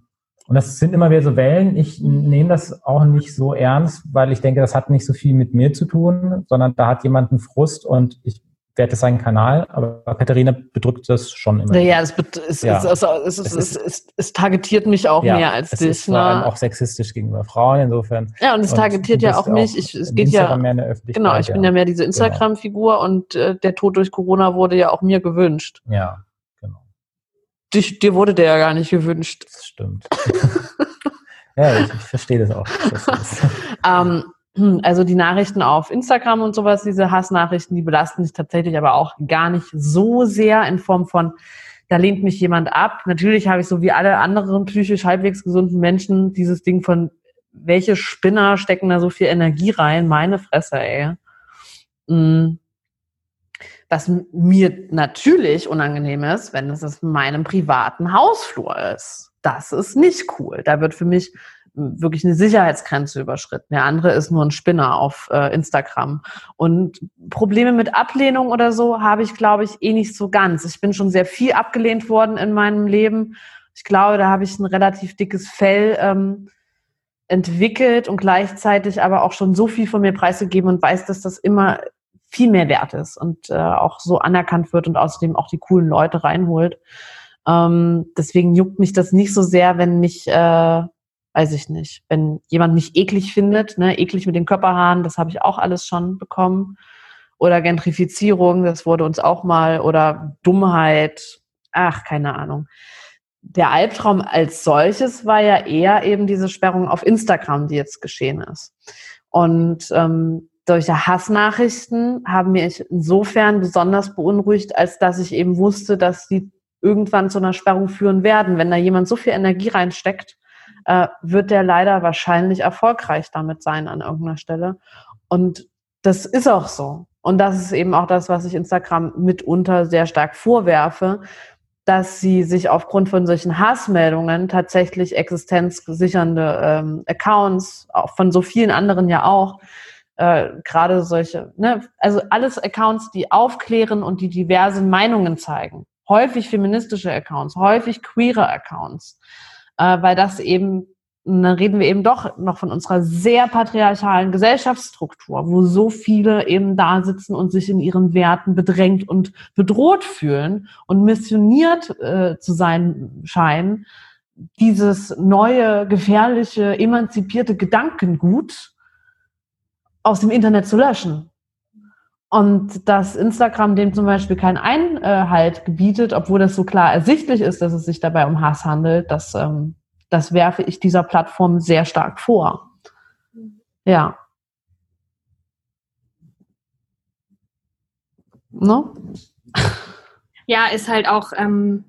und das sind immer wieder so Wellen. Ich nehme das auch nicht so ernst, weil ich denke, das hat nicht so viel mit mir zu tun, sondern da hat jemand einen Frust und ich werte seinen Kanal, aber Katharina bedrückt das schon immer.
Naja, es, es, ja. es, es, es, es, targetiert mich auch ja, mehr als
es
dich.
Es ist vor allem ne? auch sexistisch gegenüber Frauen insofern.
Ja, und es targetiert ja auch mich. Ich, es geht ja genau. Ich bin ja mehr diese genau. Instagram-Figur genau. und äh, der Tod durch Corona wurde ja auch mir gewünscht.
Ja.
Dich, dir wurde der ja gar nicht gewünscht.
Das stimmt. ja, ich, ich verstehe das auch.
ähm, hm, also die Nachrichten auf Instagram und sowas, diese Hassnachrichten, die belasten sich tatsächlich aber auch gar nicht so sehr in Form von, da lehnt mich jemand ab. Natürlich habe ich so wie alle anderen psychisch halbwegs gesunden Menschen dieses Ding von, welche Spinner stecken da so viel Energie rein? Meine Fresse, ey. Mhm was mir natürlich unangenehm ist, wenn es in meinem privaten Hausflur ist. Das ist nicht cool. Da wird für mich wirklich eine Sicherheitsgrenze überschritten. Der andere ist nur ein Spinner auf äh, Instagram. Und Probleme mit Ablehnung oder so habe ich, glaube ich, eh nicht so ganz. Ich bin schon sehr viel abgelehnt worden in meinem Leben. Ich glaube, da habe ich ein relativ dickes Fell ähm, entwickelt und gleichzeitig aber auch schon so viel von mir preisgegeben und weiß, dass das immer viel mehr wert ist und äh, auch so anerkannt wird und außerdem auch die coolen Leute reinholt. Ähm, deswegen juckt mich das nicht so sehr, wenn mich, äh, weiß ich nicht, wenn jemand mich eklig findet, ne, eklig mit den Körperhaaren, das habe ich auch alles schon bekommen. Oder Gentrifizierung, das wurde uns auch mal, oder Dummheit, ach, keine Ahnung. Der Albtraum als solches war ja eher eben diese Sperrung auf Instagram, die jetzt geschehen ist. Und ähm, solche Hassnachrichten haben mich insofern besonders beunruhigt, als dass ich eben wusste, dass sie irgendwann zu einer Sperrung führen werden. Wenn da jemand so viel Energie reinsteckt, äh, wird der leider wahrscheinlich erfolgreich damit sein an irgendeiner Stelle. Und das ist auch so. Und das ist eben auch das, was ich Instagram mitunter sehr stark vorwerfe, dass sie sich aufgrund von solchen Hassmeldungen tatsächlich existenzsichernde ähm, Accounts, auch von so vielen anderen ja auch, äh, gerade solche, ne, also alles Accounts, die aufklären und die diverse Meinungen zeigen. Häufig feministische Accounts, häufig queere Accounts, äh, weil das eben, dann reden wir eben doch noch von unserer sehr patriarchalen Gesellschaftsstruktur, wo so viele eben da sitzen und sich in ihren Werten bedrängt und bedroht fühlen und missioniert äh, zu sein scheinen, dieses neue, gefährliche, emanzipierte Gedankengut aus dem Internet zu löschen. Und dass Instagram dem zum Beispiel keinen Einhalt gebietet, obwohl das so klar ersichtlich ist, dass es sich dabei um Hass handelt, das, ähm, das werfe ich dieser Plattform sehr stark vor. Ja.
No? Ja, ist halt auch ähm,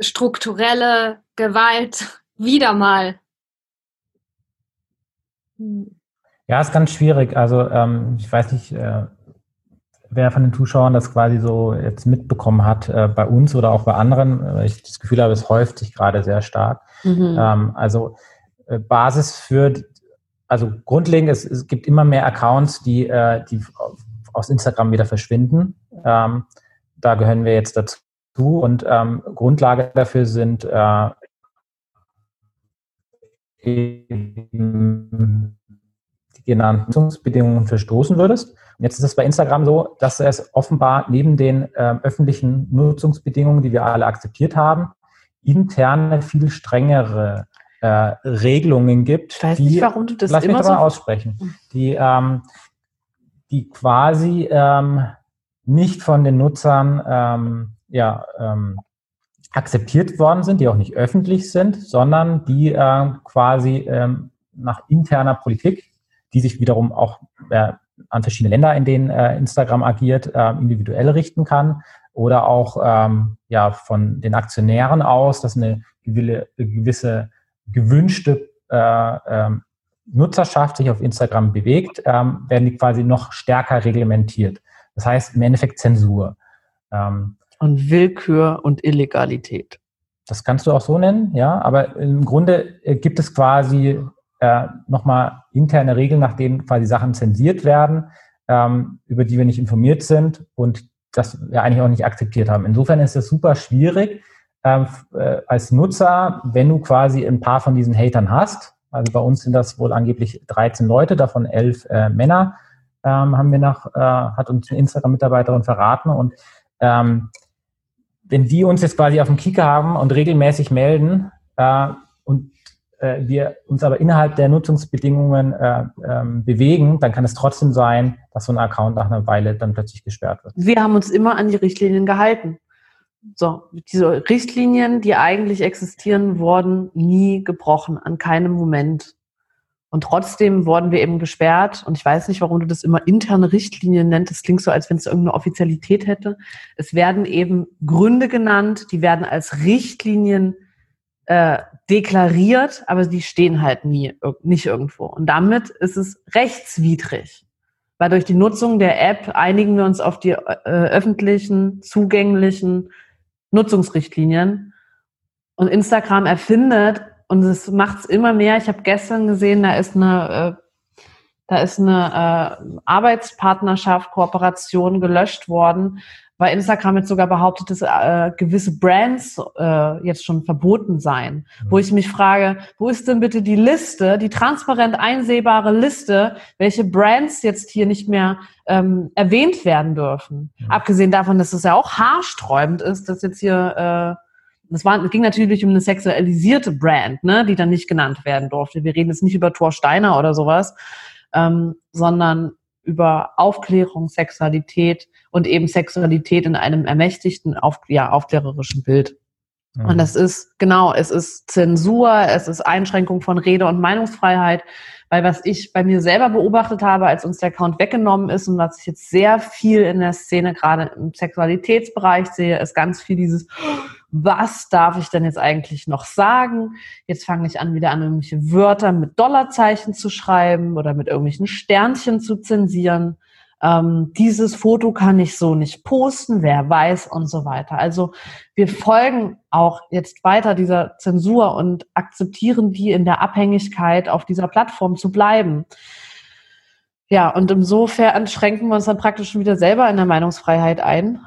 strukturelle Gewalt wieder mal.
Hm. Ja, ist ganz schwierig. Also ähm, ich weiß nicht, äh, wer von den Zuschauern das quasi so jetzt mitbekommen hat, äh, bei uns oder auch bei anderen. Äh, ich das Gefühl habe, es häuft sich gerade sehr stark. Mhm. Ähm, also äh, Basis für, also grundlegend, es, es gibt immer mehr Accounts, die, äh, die aus Instagram wieder verschwinden. Ähm, da gehören wir jetzt dazu. Und ähm, Grundlage dafür sind eben genannten Nutzungsbedingungen verstoßen würdest. Und jetzt ist es bei Instagram so, dass es offenbar neben den äh, öffentlichen Nutzungsbedingungen, die wir alle akzeptiert haben, interne viel strengere äh, Regelungen gibt.
Ich weiß die, nicht, warum du das
lass immer mich so aussprechen, die, ähm, die quasi ähm, nicht von den Nutzern ähm, ja, ähm, akzeptiert worden sind, die auch nicht öffentlich sind, sondern die äh, quasi ähm, nach interner Politik die sich wiederum auch äh, an verschiedene Länder, in denen äh, Instagram agiert, äh, individuell richten kann oder auch ähm, ja von den Aktionären aus, dass eine gewisse, gewünschte äh, ähm, Nutzerschaft sich auf Instagram bewegt, ähm, werden die quasi noch stärker reglementiert. Das heißt im Endeffekt Zensur.
Ähm, und Willkür und Illegalität.
Das kannst du auch so nennen, ja. Aber im Grunde äh, gibt es quasi äh, nochmal interne Regeln, nach denen quasi Sachen zensiert werden, ähm, über die wir nicht informiert sind und das wir eigentlich auch nicht akzeptiert haben. Insofern ist es super schwierig ähm, äh, als Nutzer, wenn du quasi ein paar von diesen Hatern hast. Also bei uns sind das wohl angeblich 13 Leute, davon elf äh, Männer, ähm, haben wir nach, äh, hat uns eine Instagram-Mitarbeiterin verraten. Und ähm, wenn die uns jetzt quasi auf dem Kicker haben und regelmäßig melden äh, und äh, wir uns aber innerhalb der Nutzungsbedingungen äh, ähm, bewegen, dann kann es trotzdem sein, dass so ein Account nach einer Weile dann plötzlich gesperrt wird.
Wir haben uns immer an die Richtlinien gehalten. So, diese Richtlinien, die eigentlich existieren, wurden nie gebrochen, an keinem Moment. Und trotzdem wurden wir eben gesperrt. Und ich weiß nicht, warum du das immer interne Richtlinien nennt. Das klingt so, als wenn es irgendeine Offizialität hätte. Es werden eben Gründe genannt, die werden als Richtlinien äh, deklariert, aber die stehen halt nie, nicht irgendwo. Und damit ist es rechtswidrig. Weil durch die Nutzung der App einigen wir uns auf die äh, öffentlichen, zugänglichen Nutzungsrichtlinien. Und Instagram erfindet, und es macht es immer mehr. Ich habe gestern gesehen, da ist eine, äh, da ist eine äh, Arbeitspartnerschaft, Kooperation gelöscht worden, weil Instagram jetzt sogar behauptet, dass äh, gewisse Brands äh, jetzt schon verboten seien. Mhm. Wo ich mich frage, wo ist denn bitte die Liste, die transparent einsehbare Liste, welche Brands jetzt hier nicht mehr ähm, erwähnt werden dürfen? Mhm. Abgesehen davon, dass es ja auch haarsträubend ist, dass jetzt hier äh, das war, es ging natürlich um eine sexualisierte Brand, ne, die dann nicht genannt werden durfte. Wir reden jetzt nicht über Thor Steiner oder sowas, ähm, sondern über Aufklärung, Sexualität und eben Sexualität in einem ermächtigten, auf, ja, aufklärerischen Bild. Mhm. Und das ist, genau, es ist Zensur, es ist Einschränkung von Rede- und Meinungsfreiheit, weil was ich bei mir selber beobachtet habe, als uns der Account weggenommen ist und was ich jetzt sehr viel in der Szene, gerade im Sexualitätsbereich sehe, ist ganz viel dieses, was darf ich denn jetzt eigentlich noch sagen? Jetzt fange ich an, wieder an, irgendwelche Wörter mit Dollarzeichen zu schreiben oder mit irgendwelchen Sternchen zu zensieren. Ähm, dieses Foto kann ich so nicht posten, wer weiß und so weiter. Also wir folgen auch jetzt weiter dieser Zensur und akzeptieren die in der Abhängigkeit auf dieser Plattform zu bleiben. Ja, und insofern schränken wir uns dann praktisch schon wieder selber in der Meinungsfreiheit ein,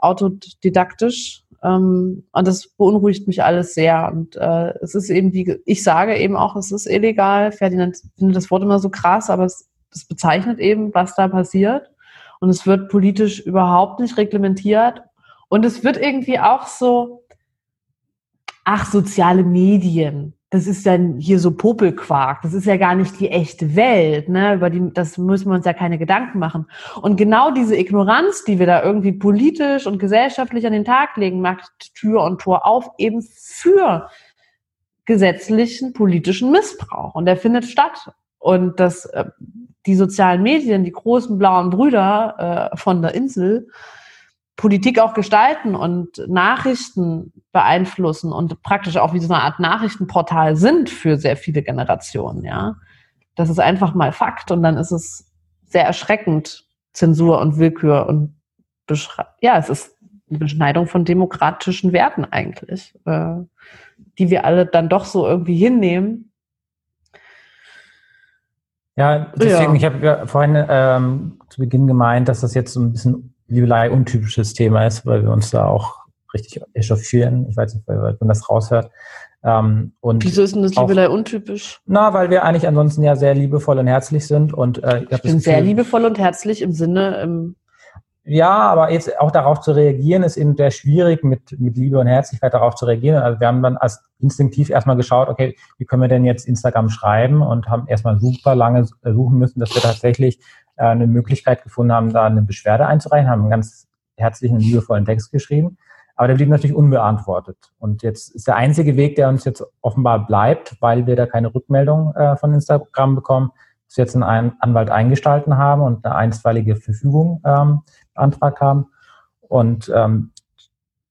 autodidaktisch ähm, und das beunruhigt mich alles sehr. Und äh, es ist eben, wie ich sage eben auch, es ist illegal. Ferdinand findet das Wort immer so krass, aber es, es bezeichnet eben, was da passiert. Und es wird politisch überhaupt nicht reglementiert. Und es wird irgendwie auch so, ach, soziale Medien das ist dann hier so Popelquark. Das ist ja gar nicht die echte Welt, ne? Über die, das müssen wir uns ja keine Gedanken machen. Und genau diese Ignoranz, die wir da irgendwie politisch und gesellschaftlich an den Tag legen, macht Tür und Tor auf eben für gesetzlichen politischen Missbrauch. Und der findet statt. Und dass äh, die sozialen Medien, die großen blauen Brüder äh, von der Insel, Politik auch gestalten und Nachrichten beeinflussen und praktisch auch wie so eine Art Nachrichtenportal sind für sehr viele Generationen, ja. Das ist einfach mal Fakt und dann ist es sehr erschreckend, Zensur und Willkür und ja, es ist eine Beschneidung von demokratischen Werten eigentlich, äh, die wir alle dann doch so irgendwie hinnehmen.
Ja, deswegen, ja. ich habe ja vorhin ähm, zu Beginn gemeint, dass das jetzt so ein bisschen Liebelei untypisches Thema ist, weil wir uns da auch richtig echauffieren. Ich weiß nicht, weil man das raushört.
Ähm, und Wieso ist denn das Liebelei untypisch?
Na, weil wir eigentlich ansonsten ja sehr liebevoll und herzlich sind. Und,
äh, ich, ich bin sehr liebevoll und herzlich im Sinne, im
ja, aber jetzt auch darauf zu reagieren, ist eben sehr schwierig, mit, mit Liebe und Herzlichkeit darauf zu reagieren. Also wir haben dann als instinktiv erstmal geschaut, okay, wie können wir denn jetzt Instagram schreiben und haben erstmal super lange suchen müssen, dass wir tatsächlich äh, eine Möglichkeit gefunden haben, da eine Beschwerde einzureichen, haben einen ganz herzlichen, liebevollen Text geschrieben. Aber der blieb natürlich unbeantwortet. Und jetzt ist der einzige Weg, der uns jetzt offenbar bleibt, weil wir da keine Rückmeldung äh, von Instagram bekommen, dass wir jetzt einen Anwalt eingestalten haben und eine einstweilige Verfügung ähm, beantragt haben. Und ähm,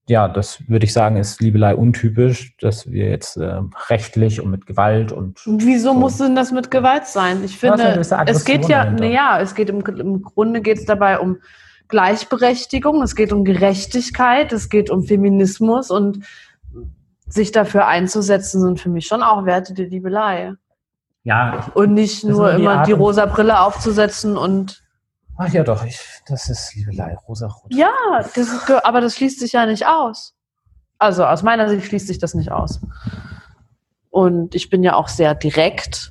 ja, das würde ich sagen, ist Liebelei untypisch, dass wir jetzt äh, rechtlich und mit Gewalt und.
Wieso so. muss denn das mit Gewalt sein? Ich finde, es geht ja, naja, es geht im, im Grunde geht es dabei um Gleichberechtigung, es geht um Gerechtigkeit, es geht um Feminismus und sich dafür einzusetzen, sind für mich schon auch Werte der Liebelei. Ja. Und nicht nur immer die, die rosa Brille aufzusetzen und
Ach ja, doch, ich, das ist Liebelei, rosa-rot.
Ja, das ist, aber das schließt sich ja nicht aus. Also aus meiner Sicht schließt sich das nicht aus. Und ich bin ja auch sehr direkt.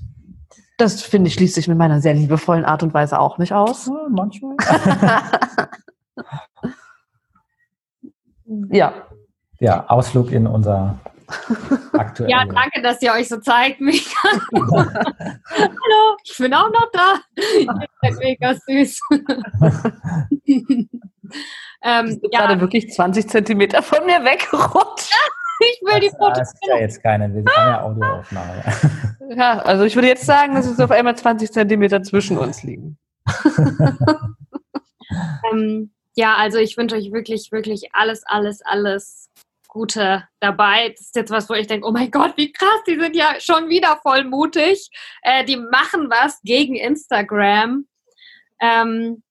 Das finde ich schließt sich mit meiner sehr liebevollen Art und Weise auch nicht aus. Ja, manchmal.
ja. Ja, Ausflug in unser
Aktuell. Ja, danke, dass ihr euch so zeigt, Mika. Hallo, ich bin auch noch da. mega süß.
ähm, ich bin ja. gerade wirklich 20 Zentimeter von mir weggerutscht.
ich will die Fotos.
Das ist ja jetzt keine, wir haben ja Audioaufnahme.
ja, also ich würde jetzt sagen, dass es auf einmal 20 Zentimeter zwischen uns liegen.
ähm, ja, also ich wünsche euch wirklich, wirklich alles, alles, alles Gute dabei. Das ist jetzt was, wo ich denke, oh mein Gott, wie krass, die sind ja schon wieder voll mutig. Äh, die machen was gegen Instagram. Ähm,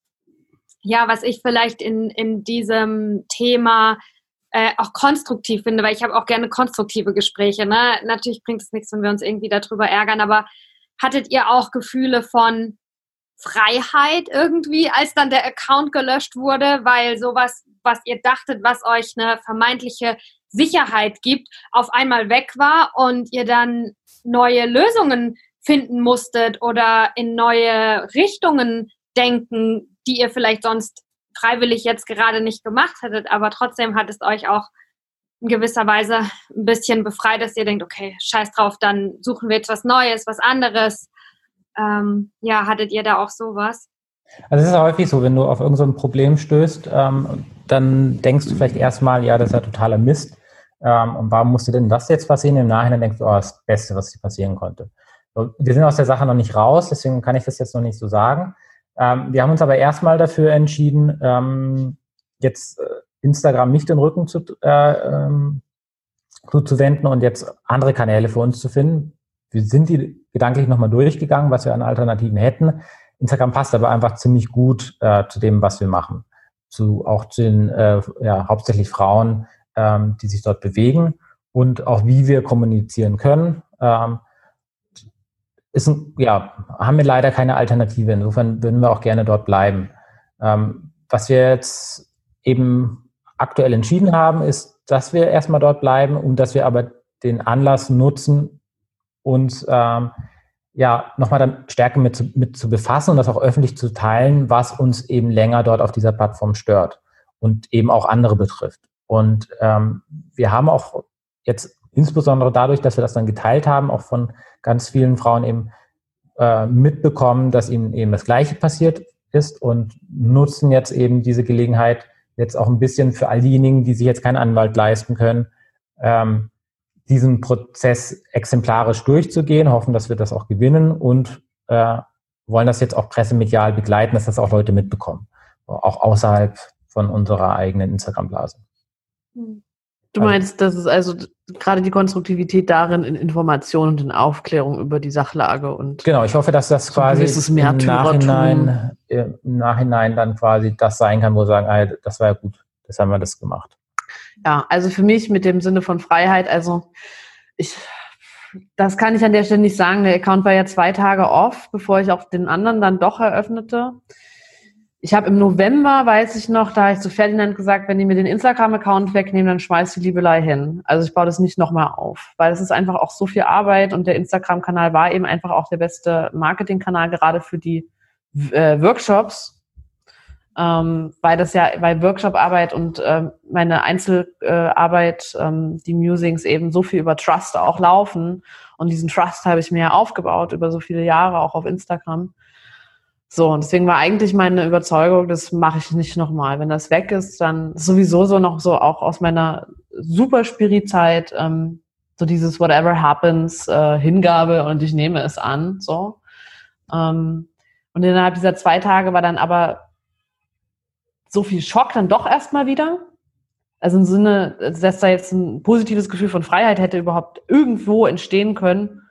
ja, was ich vielleicht in, in diesem Thema äh, auch konstruktiv finde, weil ich habe auch gerne konstruktive Gespräche. Ne? Natürlich bringt es nichts, wenn wir uns irgendwie darüber ärgern, aber hattet ihr auch Gefühle von Freiheit irgendwie, als dann der Account gelöscht wurde, weil sowas was ihr dachtet, was euch eine vermeintliche Sicherheit gibt, auf einmal weg war und ihr dann neue Lösungen finden musstet oder in neue Richtungen denken, die ihr vielleicht sonst freiwillig jetzt gerade nicht gemacht hättet, aber trotzdem hat es euch auch in gewisser Weise ein bisschen befreit, dass ihr denkt, okay, scheiß drauf, dann suchen wir jetzt was Neues, was anderes. Ähm, ja, hattet ihr da auch sowas?
Also es ist häufig so, wenn du auf irgendein so Problem stößt, ähm, dann denkst du vielleicht erstmal, ja, das ist ja totaler Mist. Ähm, und warum musste denn das jetzt passieren? Im Nachhinein denkst du, oh, das Beste, was dir passieren konnte. Wir sind aus der Sache noch nicht raus, deswegen kann ich das jetzt noch nicht so sagen. Ähm, wir haben uns aber erstmal dafür entschieden, ähm, jetzt äh, Instagram nicht den Rücken zu, äh, ähm, zuzuwenden und jetzt andere Kanäle für uns zu finden. Wir sind die gedanklich nochmal durchgegangen, was wir an Alternativen hätten. Instagram passt aber einfach ziemlich gut äh, zu dem, was wir machen. Zu auch zu den äh, ja, hauptsächlich Frauen, ähm, die sich dort bewegen und auch wie wir kommunizieren können. Ähm, ist ein, ja, haben wir leider keine Alternative. Insofern würden wir auch gerne dort bleiben. Ähm, was wir jetzt eben aktuell entschieden haben, ist, dass wir erstmal dort bleiben und dass wir aber den Anlass nutzen, uns ähm, ja, nochmal dann stärker mit zu, mit zu befassen und das auch öffentlich zu teilen, was uns eben länger dort auf dieser Plattform stört und eben auch andere betrifft. Und ähm, wir haben auch jetzt insbesondere dadurch, dass wir das dann geteilt haben, auch von ganz vielen Frauen eben äh, mitbekommen, dass ihnen eben das Gleiche passiert ist und nutzen jetzt eben diese Gelegenheit jetzt auch ein bisschen für all diejenigen, die sich jetzt keinen Anwalt leisten können, ähm, diesen Prozess exemplarisch durchzugehen, hoffen, dass wir das auch gewinnen und äh, wollen das jetzt auch pressemedial begleiten, dass das auch Leute mitbekommen, auch außerhalb von unserer eigenen Instagram-Blase.
Du also meinst, dass es also gerade die Konstruktivität darin in Information und in Aufklärung über die Sachlage und
genau. Ich hoffe, dass das so quasi im Nachhinein, im Nachhinein dann quasi das sein kann, wo wir sagen, ah, das war ja gut, das haben wir das gemacht.
Ja, also für mich mit dem Sinne von Freiheit, also ich, das kann ich an der Stelle nicht sagen. Der Account war ja zwei Tage off, bevor ich auch den anderen dann doch eröffnete. Ich habe im November, weiß ich noch, da habe ich zu Ferdinand gesagt, wenn die mir den Instagram-Account wegnehmen, dann schmeiß die Liebelei hin. Also ich baue das nicht nochmal auf, weil es ist einfach auch so viel Arbeit und der Instagram-Kanal war eben einfach auch der beste Marketing-Kanal gerade für die äh, Workshops ähm, weil das ja, weil Workshop-Arbeit und ähm, meine Einzelarbeit, ähm, die Musings eben so viel über Trust auch laufen. Und diesen Trust habe ich mir ja aufgebaut über so viele Jahre, auch auf Instagram. So, und deswegen war eigentlich meine Überzeugung, das mache ich nicht nochmal. Wenn das weg ist, dann sowieso so noch so auch aus meiner super Spirit-Zeit, ähm, so dieses Whatever happens, äh, Hingabe und ich nehme es an, so. Ähm, und innerhalb dieser zwei Tage war dann aber so viel Schock dann doch erstmal wieder. Also im Sinne, dass da jetzt ein positives Gefühl von Freiheit hätte überhaupt irgendwo entstehen können.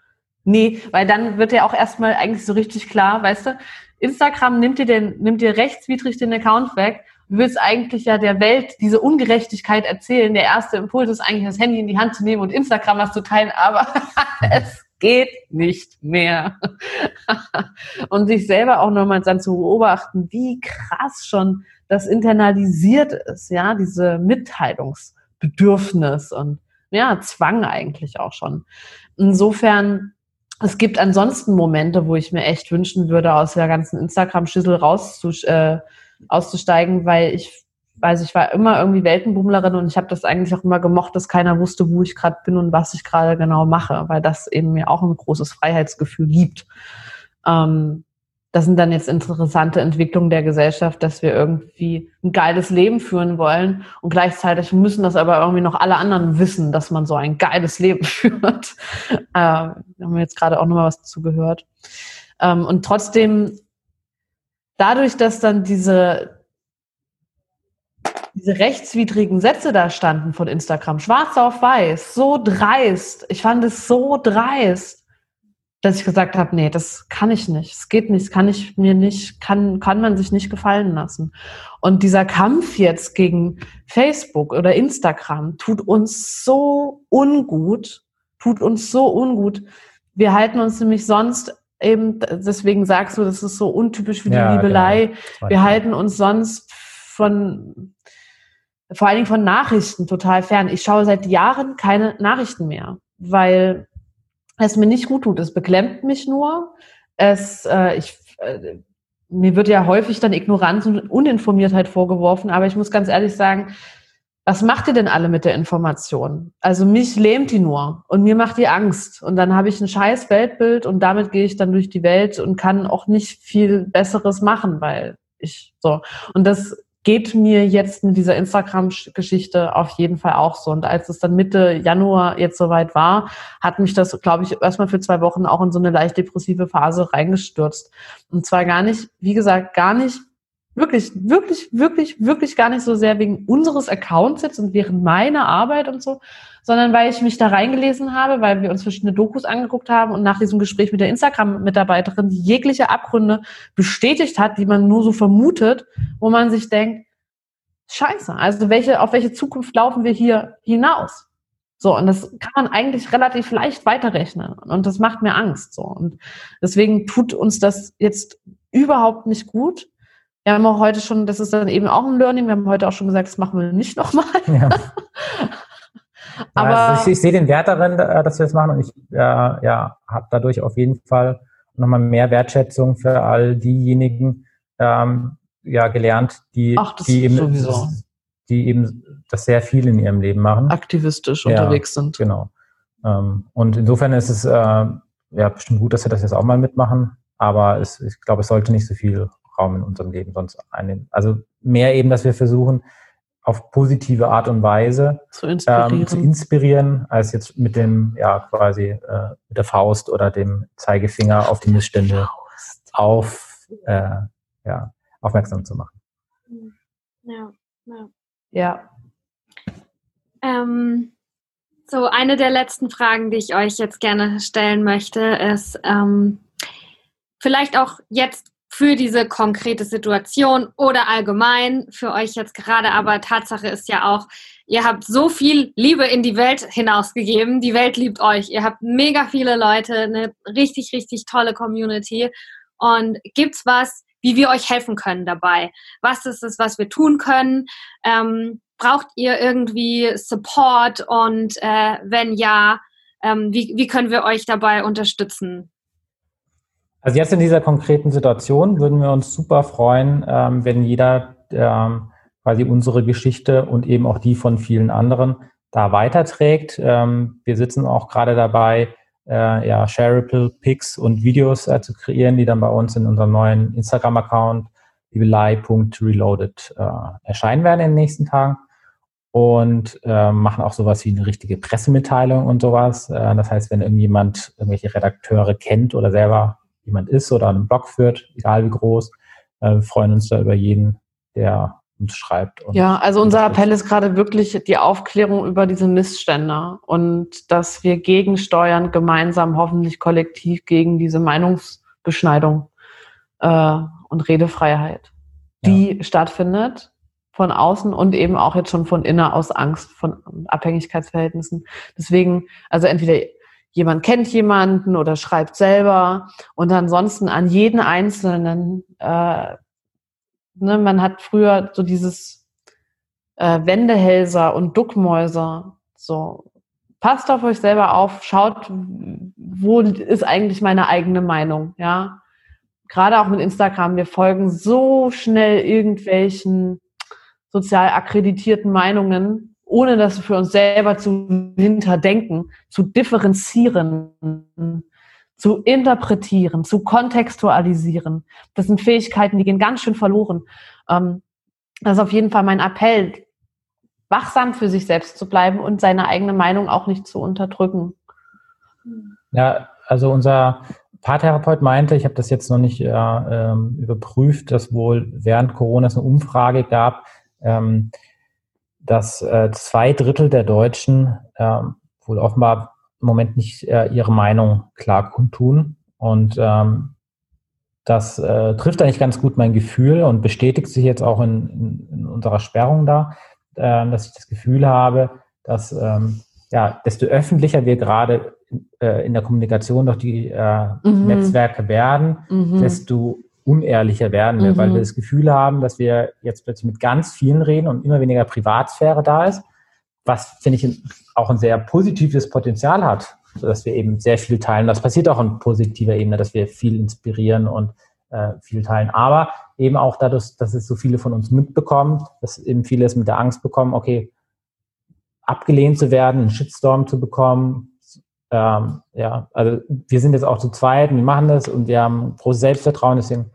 Nee, weil dann wird ja auch erstmal eigentlich so richtig klar, weißt du, Instagram nimmt dir den, nimmt dir rechtswidrig den Account weg. Du willst eigentlich ja der Welt diese Ungerechtigkeit erzählen. Der erste Impuls ist eigentlich, das Handy in die Hand zu nehmen und Instagram was zu teilen, aber es geht nicht mehr. und sich selber auch nochmal dann zu beobachten, wie krass schon das internalisiert ist, ja, diese Mitteilungsbedürfnis und ja, Zwang eigentlich auch schon. Insofern, es gibt ansonsten Momente, wo ich mir echt wünschen würde, aus der ganzen Instagram-Schüssel raus äh, auszusteigen, weil ich weiß, ich war immer irgendwie Weltenbummlerin und ich habe das eigentlich auch immer gemocht, dass keiner wusste, wo ich gerade bin und was ich gerade genau mache, weil das eben mir auch ein großes Freiheitsgefühl gibt. Ähm, das sind dann jetzt interessante Entwicklungen der Gesellschaft, dass wir irgendwie ein geiles Leben führen wollen und gleichzeitig müssen das aber irgendwie noch alle anderen wissen, dass man so ein geiles Leben führt. Ähm, haben wir jetzt gerade auch nochmal was dazu gehört. Ähm, und trotzdem, dadurch, dass dann diese diese rechtswidrigen Sätze da standen von Instagram, schwarz auf weiß, so dreist. Ich fand es so dreist, dass ich gesagt habe, nee, das kann ich nicht. Es geht nicht, das kann ich mir nicht, kann, kann man sich nicht gefallen lassen. Und dieser Kampf jetzt gegen Facebook oder Instagram tut uns so ungut, tut uns so ungut. Wir halten uns nämlich sonst eben, deswegen sagst du, das ist so untypisch wie die ja, Liebelei. Genau. Wir halten uns sonst von vor allen Dingen von Nachrichten total fern. Ich schaue seit Jahren keine Nachrichten mehr, weil es mir nicht gut tut. Es beklemmt mich nur. Es, äh, ich, äh, mir wird ja häufig dann Ignoranz und Uninformiertheit vorgeworfen, aber ich muss ganz ehrlich sagen, was macht ihr denn alle mit der Information? Also mich lähmt die nur und mir macht die Angst. Und dann habe ich ein scheiß Weltbild und damit gehe ich dann durch die Welt und kann auch nicht viel Besseres machen, weil ich so. Und das geht mir jetzt mit dieser Instagram-Geschichte auf jeden Fall auch so. Und als es dann Mitte Januar jetzt soweit war, hat mich das, glaube ich, erstmal für zwei Wochen auch in so eine leicht depressive Phase reingestürzt. Und zwar gar nicht, wie gesagt, gar nicht Wirklich, wirklich, wirklich, wirklich gar nicht so sehr wegen unseres Accounts jetzt und während meiner Arbeit und so, sondern weil ich mich da reingelesen habe, weil wir uns verschiedene Dokus angeguckt haben und nach diesem Gespräch mit der Instagram-Mitarbeiterin jegliche Abgründe bestätigt hat, die man nur so vermutet, wo man sich denkt, scheiße, also welche, auf welche Zukunft laufen wir hier hinaus? So, und das kann man eigentlich relativ leicht weiterrechnen. Und das macht mir Angst. So. Und deswegen tut uns das jetzt überhaupt nicht gut. Wir haben auch heute schon, das ist dann eben auch ein Learning, wir haben heute auch schon gesagt, das machen wir nicht nochmal. Ja.
Aber ja, ich, ich, sehe den Wert darin, äh, dass wir das machen und ich äh, ja, habe dadurch auf jeden Fall nochmal mehr Wertschätzung für all diejenigen ähm, ja, gelernt, die, Ach, die, eben, sowieso. die eben das sehr viel in ihrem Leben machen.
Aktivistisch ja, unterwegs sind.
Genau. Ähm, und insofern ist es äh, ja bestimmt gut, dass wir das jetzt auch mal mitmachen, aber es, ich glaube, es sollte nicht so viel Raum in unserem Leben sonst einnehmen. Also mehr eben, dass wir versuchen, auf positive Art und Weise
zu inspirieren, ähm,
zu inspirieren als jetzt mit dem, ja, quasi äh, mit der Faust oder dem Zeigefinger auf die Missstände auf, äh, ja, aufmerksam zu machen.
Ja, ja.
ja.
Ähm, so, eine der letzten Fragen, die ich euch jetzt gerne stellen möchte, ist ähm, vielleicht auch jetzt für diese konkrete Situation oder allgemein für euch jetzt gerade. Aber Tatsache ist ja auch, ihr habt so viel Liebe in die Welt hinausgegeben. Die Welt liebt euch. Ihr habt mega viele Leute, eine richtig, richtig tolle Community. Und gibt's was, wie wir euch helfen können dabei? Was ist es, was wir tun können? Ähm, braucht ihr irgendwie Support? Und äh, wenn ja, ähm, wie, wie können wir euch dabei unterstützen?
Also jetzt in dieser konkreten Situation würden wir uns super freuen, ähm, wenn jeder ähm, quasi unsere Geschichte und eben auch die von vielen anderen da weiterträgt. Ähm, wir sitzen auch gerade dabei, äh, ja, Shareable Pics und Videos äh, zu kreieren, die dann bei uns in unserem neuen Instagram-Account liebelei.reloaded äh, erscheinen werden in den nächsten Tagen und äh, machen auch sowas wie eine richtige Pressemitteilung und sowas. Äh, das heißt, wenn irgendjemand irgendwelche Redakteure kennt oder selber jemand ist oder einen Blog führt, egal wie groß. Äh, wir freuen uns da über jeden, der uns schreibt.
ja, also unser Appell ist gerade wirklich die Aufklärung über diese Missstände und dass wir gegensteuern, gemeinsam, hoffentlich kollektiv gegen diese Meinungsbeschneidung äh, und Redefreiheit, die ja. stattfindet von außen und eben auch jetzt schon von innen aus Angst, von Abhängigkeitsverhältnissen. Deswegen, also entweder jemand kennt jemanden oder schreibt selber. Und ansonsten an jeden Einzelnen, äh, ne, man hat früher so dieses äh, Wendehälser und Duckmäuser, so passt auf euch selber auf, schaut, wo ist eigentlich meine eigene Meinung, ja. Gerade auch mit Instagram, wir folgen so schnell irgendwelchen sozial akkreditierten Meinungen, ohne das für uns selber zu hinterdenken, zu differenzieren, zu interpretieren, zu kontextualisieren. Das sind Fähigkeiten, die gehen ganz schön verloren. Ähm, das ist auf jeden Fall mein Appell, wachsam für sich selbst zu bleiben und seine eigene Meinung auch nicht zu unterdrücken.
Ja, also unser Paartherapeut meinte, ich habe das jetzt noch nicht äh, ähm, überprüft, dass wohl während Corona es eine Umfrage gab, ähm, dass äh, zwei Drittel der Deutschen äh, wohl offenbar im Moment nicht äh, ihre Meinung klar kundtun. Und ähm, das äh, trifft eigentlich ganz gut mein Gefühl und bestätigt sich jetzt auch in, in, in unserer Sperrung da, äh, dass ich das Gefühl habe, dass ähm, ja, desto öffentlicher wir gerade äh, in der Kommunikation durch die äh, mhm. Netzwerke werden, mhm. desto unehrlicher werden wir, mhm. weil wir das Gefühl haben, dass wir jetzt plötzlich mit ganz vielen reden und immer weniger Privatsphäre da ist, was, finde ich, auch ein sehr positives Potenzial hat, sodass wir eben sehr viel teilen. Das passiert auch auf positiver Ebene, dass wir viel inspirieren und äh, viel teilen. Aber eben auch dadurch, dass es so viele von uns mitbekommen, dass eben viele es mit der Angst bekommen, okay, abgelehnt zu werden, einen Shitstorm zu bekommen, ähm, ja, also wir sind jetzt auch zu zweit, wir machen das und wir haben großes Selbstvertrauen, deswegen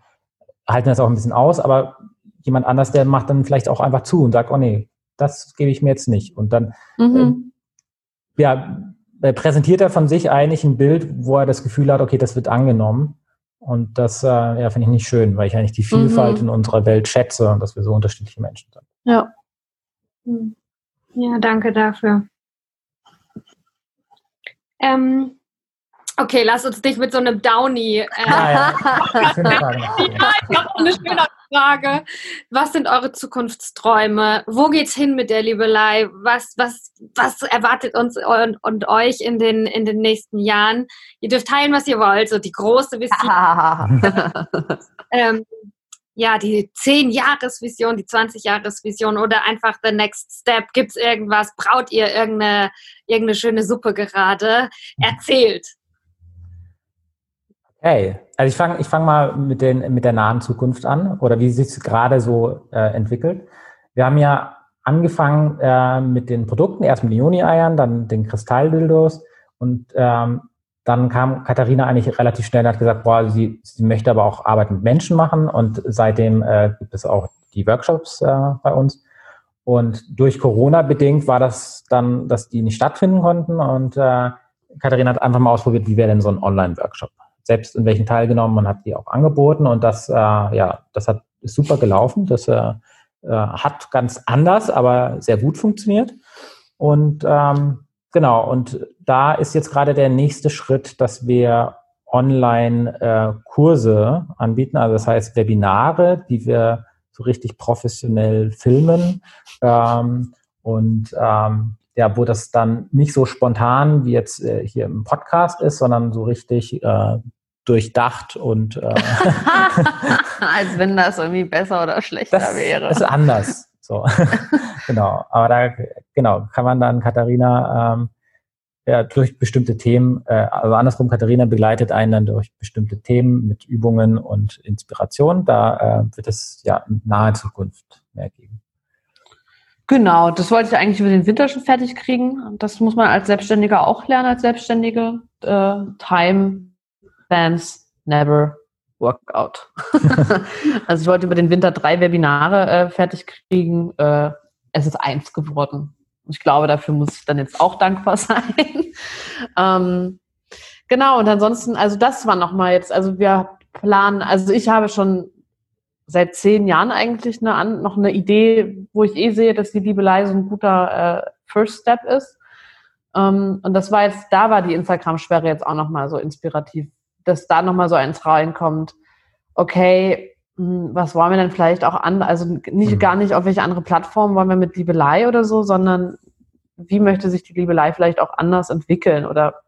halten das auch ein bisschen aus, aber jemand anders, der macht dann vielleicht auch einfach zu und sagt, oh nee, das gebe ich mir jetzt nicht. Und dann mhm. äh, ja, präsentiert er von sich eigentlich ein Bild, wo er das Gefühl hat, okay, das wird angenommen. Und das äh, ja, finde ich nicht schön, weil ich eigentlich die Vielfalt mhm. in unserer Welt schätze und dass wir so unterschiedliche Menschen sind.
Ja. Ja, danke dafür. Ähm, okay, lass uns dich mit so einem Downy. Äh, ja, ja. ja, ich habe eine schöne Frage. Was sind eure Zukunftsträume? Wo geht's hin mit der Liebelei? Was, was, was erwartet uns und, und euch in den, in den nächsten Jahren? Ihr dürft teilen, was ihr wollt. So die große Vision. ähm, ja, die 10-Jahres-Vision, die 20-Jahres-Vision oder einfach the next step? Gibt es irgendwas? Braut ihr irgendeine, irgendeine schöne Suppe gerade? Erzählt.
Hey, also ich fange ich fang mal mit, den, mit der nahen Zukunft an oder wie sich es gerade so äh, entwickelt. Wir haben ja angefangen äh, mit den Produkten, erst mit den Juni-Eiern, dann den Kristalldildos und ähm, dann kam Katharina eigentlich relativ schnell und hat gesagt, boah, sie, sie möchte aber auch Arbeit mit Menschen machen und seitdem äh, gibt es auch die Workshops äh, bei uns. Und durch Corona bedingt war das dann, dass die nicht stattfinden konnten und äh, Katharina hat einfach mal ausprobiert, wie wäre denn so ein Online-Workshop. Selbst in welchen teilgenommen und hat die auch angeboten und das, äh, ja, das hat ist super gelaufen. Das äh, äh, hat ganz anders, aber sehr gut funktioniert. Und ähm, Genau, und da ist jetzt gerade der nächste Schritt, dass wir Online-Kurse äh, anbieten, also das heißt Webinare, die wir so richtig professionell filmen ähm, und ähm, ja, wo das dann nicht so spontan wie jetzt äh, hier im Podcast ist, sondern so richtig äh, durchdacht und äh,
als wenn das irgendwie besser oder schlechter
das
wäre.
Ist anders. So, genau. Aber da, genau, kann man dann Katharina ähm, ja, durch bestimmte Themen, äh, also andersrum, Katharina begleitet einen dann durch bestimmte Themen mit Übungen und Inspiration. Da äh, wird es ja in naher Zukunft mehr geben.
Genau, das wollte ich eigentlich über den Winter schon fertig kriegen. Das muss man als Selbstständiger auch lernen, als Selbstständige. Äh, time, plans, never Workout. also ich wollte über den Winter drei Webinare äh, fertig kriegen. Äh, es ist eins geworden. Ich glaube, dafür muss ich dann jetzt auch dankbar sein. ähm, genau, und ansonsten, also das war nochmal jetzt, also wir planen, also ich habe schon seit zehn Jahren eigentlich eine, noch eine Idee, wo ich eh sehe, dass die Liebelei so ein guter äh, First Step ist. Ähm, und das war jetzt, da war die Instagram-Sperre jetzt auch nochmal so inspirativ, dass da nochmal so eins reinkommt. Okay, hm, was wollen wir denn vielleicht auch an, also nicht mhm. gar nicht auf welche andere Plattform wollen wir mit Liebelei oder so, sondern wie möchte sich die Liebelei vielleicht auch anders entwickeln oder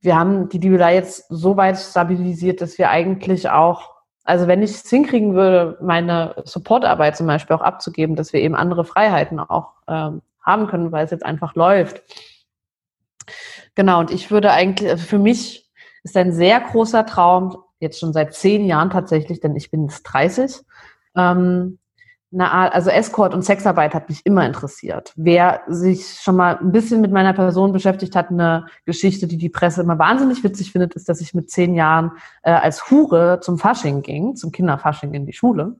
wir haben die Liebelei jetzt so weit stabilisiert, dass wir eigentlich auch, also wenn ich es hinkriegen würde, meine Supportarbeit zum Beispiel auch abzugeben, dass wir eben andere Freiheiten auch ähm, haben können, weil es jetzt einfach läuft. Genau, und ich würde eigentlich, also für mich ist ein sehr großer Traum, jetzt schon seit zehn Jahren tatsächlich, denn ich bin jetzt 30, ähm, Art, also Escort und Sexarbeit hat mich immer interessiert. Wer sich schon mal ein bisschen mit meiner Person beschäftigt hat, eine Geschichte, die die Presse immer wahnsinnig witzig findet, ist, dass ich mit zehn Jahren äh, als Hure zum Fasching ging, zum Kinderfasching in die Schule.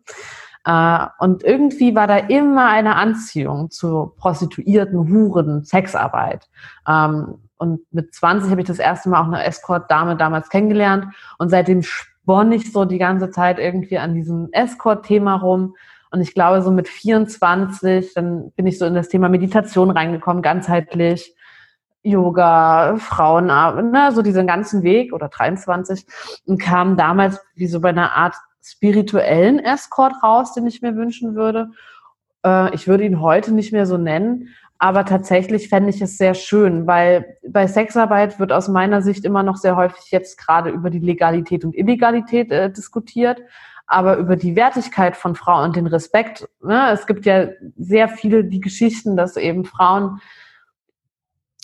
Äh, und irgendwie war da immer eine Anziehung zu Prostituierten, Huren, Sexarbeit. Ähm, und mit 20 habe ich das erste Mal auch eine Escort-Dame damals kennengelernt und seitdem sponn ich so die ganze Zeit irgendwie an diesem Escort-Thema rum und ich glaube, so mit 24, dann bin ich so in das Thema Meditation reingekommen, ganzheitlich. Yoga, Frauenabend, ne, so diesen ganzen Weg oder 23 und kam damals wie so bei einer Art spirituellen Escort raus, den ich mir wünschen würde. Äh, ich würde ihn heute nicht mehr so nennen, aber tatsächlich fände ich es sehr schön, weil bei Sexarbeit wird aus meiner Sicht immer noch sehr häufig jetzt gerade über die Legalität und Illegalität äh, diskutiert aber über die Wertigkeit von Frauen und den Respekt. Ne? Es gibt ja sehr viele die Geschichten, dass eben Frauen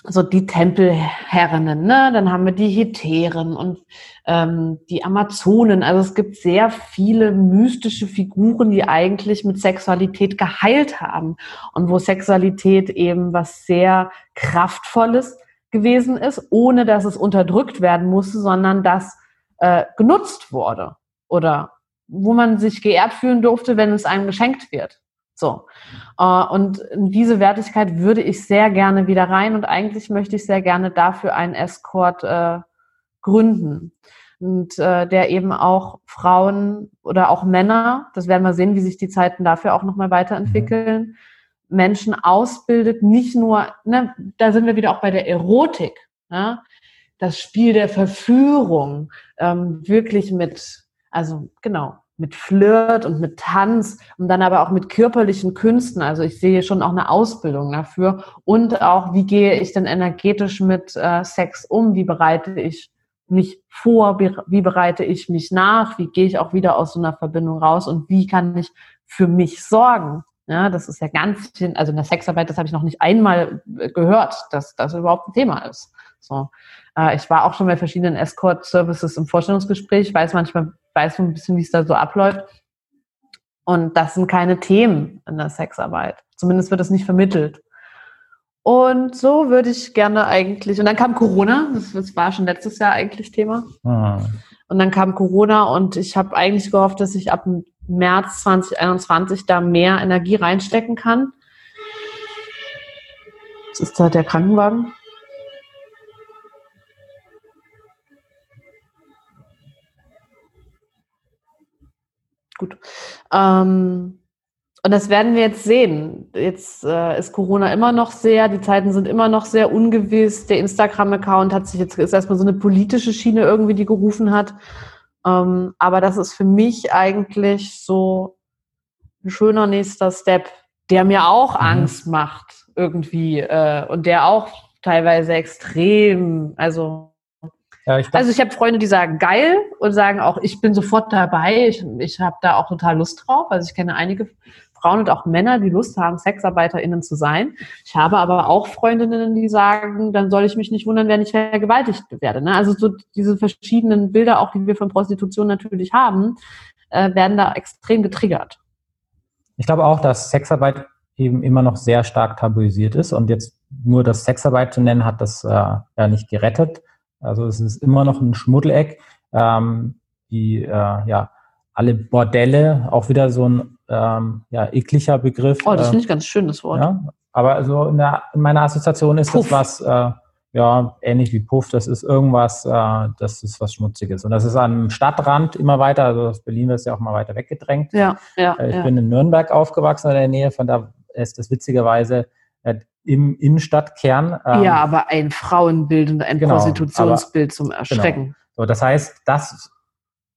so die Tempelherrinnen, ne? dann haben wir die Heteren und ähm, die Amazonen. Also es gibt sehr viele mystische Figuren, die eigentlich mit Sexualität geheilt haben und wo Sexualität eben was sehr kraftvolles gewesen ist, ohne dass es unterdrückt werden musste, sondern dass äh, genutzt wurde oder wo man sich geehrt fühlen durfte, wenn es einem geschenkt wird. So. Äh, und diese Wertigkeit würde ich sehr gerne wieder rein und eigentlich möchte ich sehr gerne dafür einen Escort äh, gründen. Und äh, der eben auch Frauen oder auch Männer, das werden wir sehen, wie sich die Zeiten dafür auch nochmal weiterentwickeln, mhm. Menschen ausbildet, nicht nur, ne, da sind wir wieder auch bei der Erotik, ne, das Spiel der Verführung, ähm, wirklich mit also genau, mit Flirt und mit Tanz und dann aber auch mit körperlichen Künsten. Also ich sehe schon auch eine Ausbildung dafür und auch, wie gehe ich denn energetisch mit äh, Sex um? Wie bereite ich mich vor? Wie bereite ich mich nach? Wie gehe ich auch wieder aus so einer Verbindung raus? Und wie kann ich für mich sorgen? Ja, das ist ja ganz, also in der Sexarbeit, das habe ich noch nicht einmal äh, gehört, dass das überhaupt ein Thema ist. So, äh, ich war auch schon bei verschiedenen Escort-Services im Vorstellungsgespräch, weiß manchmal, weiß so ein bisschen, wie es da so abläuft. Und das sind keine Themen in der Sexarbeit. Zumindest wird das nicht vermittelt. Und so würde ich gerne eigentlich, und dann kam Corona, das, das war schon letztes Jahr eigentlich Thema. Ah. Und dann kam Corona und ich habe eigentlich gehofft, dass ich ab März 2021 da mehr Energie reinstecken kann. Das ist da der Krankenwagen. Gut. Ähm, und das werden wir jetzt sehen. Jetzt äh, ist Corona immer noch sehr, die Zeiten sind immer noch sehr ungewiss. Der Instagram-Account hat sich jetzt ist erstmal so eine politische Schiene irgendwie, die gerufen hat. Ähm, aber das ist für mich eigentlich so ein schöner nächster Step, der mir auch mhm. Angst macht irgendwie äh, und der auch teilweise extrem, also ja, ich also ich habe Freunde, die sagen geil und sagen auch, ich bin sofort dabei. Ich, ich habe da auch total Lust drauf. Also ich kenne einige Frauen und auch Männer, die Lust haben, SexarbeiterInnen zu sein. Ich habe aber auch Freundinnen, die sagen, dann soll ich mich nicht wundern, wenn ich vergewaltigt werde. Ne? Also so diese verschiedenen Bilder, auch die wir von Prostitution natürlich haben, äh, werden da extrem getriggert.
Ich glaube auch, dass Sexarbeit eben immer noch sehr stark tabuisiert ist und jetzt nur das Sexarbeit zu nennen, hat das äh, ja nicht gerettet. Also es ist immer noch ein Schmuddeleck. Ähm, die, äh, ja, alle Bordelle, auch wieder so ein ähm, ja, ekliger Begriff.
Oh, das finde ich ganz schön, das Wort.
Ja, aber also in, der, in meiner Assoziation ist Puff. das was, äh, ja, ähnlich wie Puff, das ist irgendwas, äh, das ist was Schmutziges. Und das ist am Stadtrand immer weiter, also das Berlin ist ja auch mal weiter weggedrängt.
Ja, ja.
Äh, ich
ja.
bin in Nürnberg aufgewachsen in der Nähe, von da ist das witzigerweise äh, im Innenstadtkern.
Ähm, ja, aber ein Frauenbild und ein genau, Prostitutionsbild zum. Erschrecken. Genau.
So, das heißt, das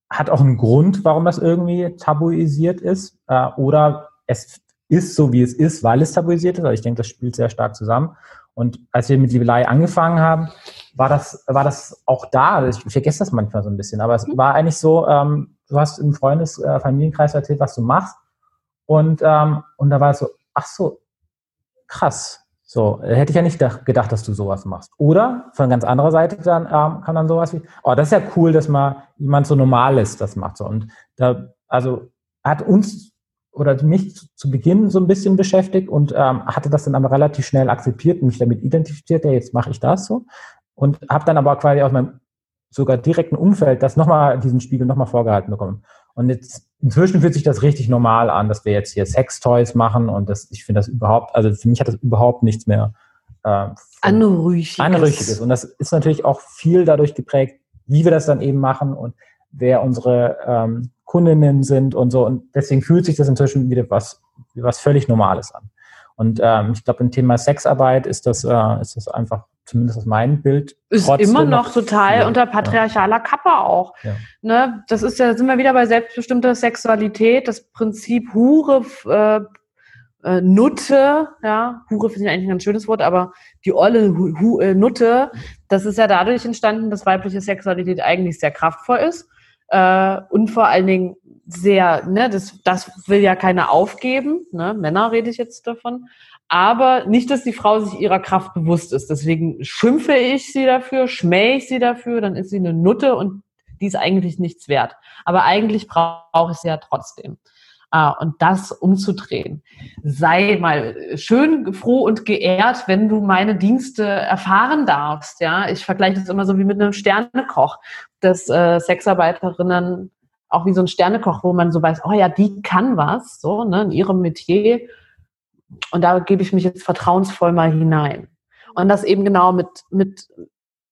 hat auch einen Grund, warum das irgendwie tabuisiert ist. Äh, oder es ist so, wie es ist, weil es tabuisiert ist. Also ich denke, das spielt sehr stark zusammen. Und als wir mit Liebelei angefangen haben, war das, war das auch da. Ich vergesse das manchmal so ein bisschen, aber es mhm. war eigentlich so, ähm, du hast im Freundes-, äh, Familienkreis erzählt, was du machst. Und, ähm, und da war es so, ach so, krass. So, hätte ich ja nicht gedacht, dass du sowas machst. Oder von ganz anderer Seite dann ähm, kann dann sowas wie, oh, das ist ja cool, dass mal jemand so normal ist, das macht so. Und da, also hat uns oder mich zu Beginn so ein bisschen beschäftigt und ähm, hatte das dann aber relativ schnell akzeptiert, mich damit identifiziert, ja, jetzt mache ich das so. Und habe dann aber quasi aus meinem sogar direkten Umfeld das nochmal, diesen Spiegel nochmal vorgehalten bekommen. Und jetzt inzwischen fühlt sich das richtig normal an, dass wir jetzt hier Sextoys machen und das, ich finde das überhaupt, also für mich hat das überhaupt nichts mehr
äh, Anrüchiges.
Anrüchiges. Und das ist natürlich auch viel dadurch geprägt, wie wir das dann eben machen und wer unsere ähm, Kundinnen sind und so. Und deswegen fühlt sich das inzwischen wieder was, was völlig Normales an. Und ähm, ich glaube, im Thema Sexarbeit ist das, äh, ist das einfach, zumindest aus meinem Bild.
Ist immer noch, total ja, unter patriarchaler ja. Kappe auch. Ja. Ne? Das ist ja, sind wir wieder bei selbstbestimmter Sexualität, das Prinzip Hure, äh, äh, Nutte, ja, Hure finde ich eigentlich ein ganz schönes Wort, aber die olle Hu, Hu, äh, Nutte, das ist ja dadurch entstanden, dass weibliche Sexualität eigentlich sehr kraftvoll ist äh, und vor allen Dingen sehr, ne, das, das will ja keiner aufgeben, ne, Männer rede ich jetzt davon, aber nicht, dass die Frau sich ihrer Kraft bewusst ist. Deswegen schimpfe ich sie dafür, schmähe ich sie dafür, dann ist sie eine Nutte und die ist eigentlich nichts wert. Aber eigentlich brauche ich sie ja trotzdem. Ah, und das umzudrehen. Sei mal schön froh und geehrt, wenn du meine Dienste erfahren darfst. Ja, ich vergleiche das immer so wie mit einem Sternekoch, dass äh, Sexarbeiterinnen auch wie so ein Sternekoch, wo man so weiß, oh ja, die kann was, so ne, in ihrem Metier. Und da gebe ich mich jetzt vertrauensvoll mal hinein. Und das eben genau mit mit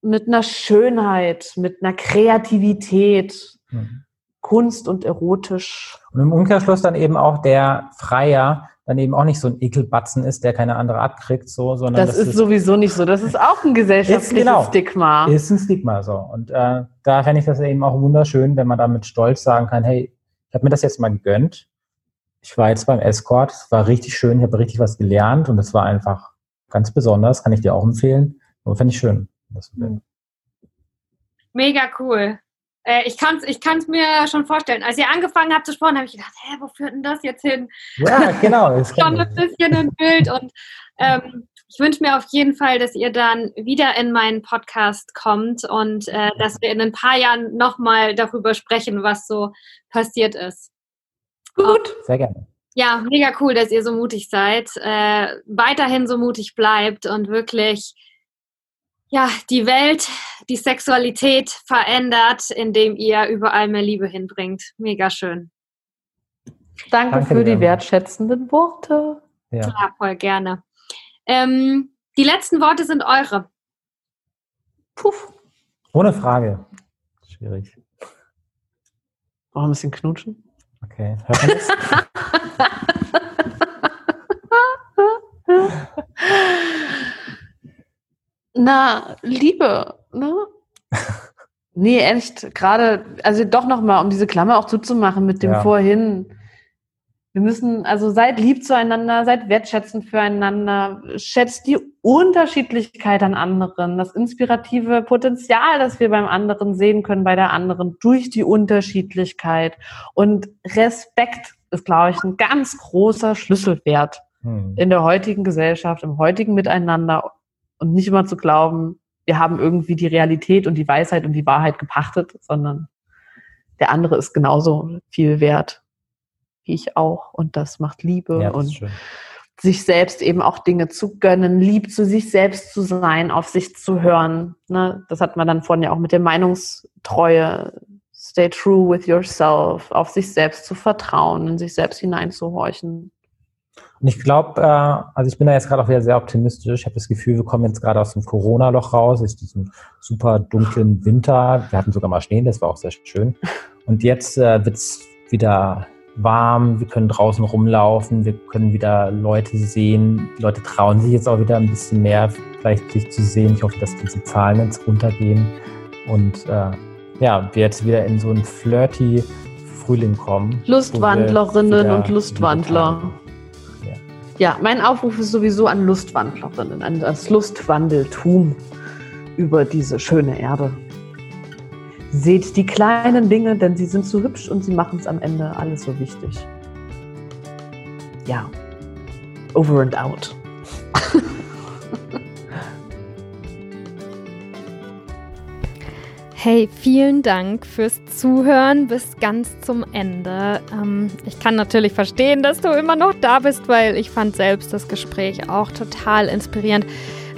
mit einer Schönheit, mit einer Kreativität. Mhm Kunst und erotisch.
Und im Umkehrschluss dann eben auch der Freier dann eben auch nicht so ein Ekelbatzen ist, der keine andere abkriegt, so, sondern
das, das ist, sowieso nicht so. Das ist auch ein gesellschaftliches ist, genau, Stigma.
Ist ein Stigma so. Und äh, da fände ich das eben auch wunderschön, wenn man da mit Stolz sagen kann, hey, ich habe mir das jetzt mal gegönnt. Ich war jetzt beim Escort, es war richtig schön, ich habe richtig was gelernt und es war einfach ganz besonders, kann ich dir auch empfehlen. Und fände ich schön.
Mega cool. Äh, ich kann es ich kann's mir schon vorstellen. Als ihr angefangen habt zu sprechen, habe ich gedacht, hä, wo führt denn das jetzt hin?
Ja, genau. Das
schon ein bisschen ein Bild. Und ähm, ich wünsche mir auf jeden Fall, dass ihr dann wieder in meinen Podcast kommt und äh, dass wir in ein paar Jahren nochmal darüber sprechen, was so passiert ist.
Gut. Sehr gerne.
Ja, mega cool, dass ihr so mutig seid, äh, weiterhin so mutig bleibt und wirklich ja, die Welt, die Sexualität verändert, indem ihr überall mehr Liebe hinbringt. Mega schön.
Danke, Danke für die gerne. wertschätzenden Worte.
Ja, ja voll gerne. Ähm, die letzten Worte sind eure.
Puff. Ohne Frage. Schwierig.
Noch ein bisschen knutschen?
Okay. Hört man
das? Na, Liebe, ne? nee, echt, gerade, also doch nochmal, um diese Klammer auch zuzumachen mit dem ja. Vorhin. Wir müssen, also seid lieb zueinander, seid wertschätzend füreinander, schätzt die Unterschiedlichkeit an anderen, das inspirative Potenzial, das wir beim anderen sehen können, bei der anderen, durch die Unterschiedlichkeit. Und Respekt ist, glaube ich, ein ganz großer Schlüsselwert hm. in der heutigen Gesellschaft, im heutigen Miteinander und nicht immer zu glauben, wir haben irgendwie die Realität und die Weisheit und die Wahrheit gepachtet, sondern der andere ist genauso viel wert wie ich auch und das macht Liebe ja, das und sich selbst eben auch Dinge zu gönnen, lieb zu sich selbst zu sein, auf sich zu hören. Ne? Das hat man dann vorhin ja auch mit der Meinungstreue. Stay true with yourself, auf sich selbst zu vertrauen, in sich selbst hineinzuhorchen.
Und ich glaube, äh, also ich bin da jetzt gerade auch wieder sehr optimistisch. Ich habe das Gefühl, wir kommen jetzt gerade aus dem Corona-Loch raus, aus diesem super dunklen Winter. Wir hatten sogar mal Schnee, das war auch sehr schön. Und jetzt äh, wird es wieder warm, wir können draußen rumlaufen, wir können wieder Leute sehen. Die Leute trauen sich jetzt auch wieder ein bisschen mehr, vielleicht sich zu sehen. Ich hoffe, dass diese Zahlen jetzt runtergehen und äh, ja, wir jetzt wieder in so einen flirty Frühling kommen.
Lustwandlerinnen und Lustwandler. Ja. mein Aufruf ist sowieso an Lustwandlerinnen, an das Lustwandeltum über diese schöne Erde. Seht die kleinen Dinge, denn sie sind so hübsch und sie machen es am Ende alles so wichtig. Ja, over and out.
Hey, vielen Dank fürs Zuhören bis ganz zum Ende. Ähm, ich kann natürlich verstehen, dass du immer noch da bist, weil ich fand selbst das Gespräch auch total inspirierend.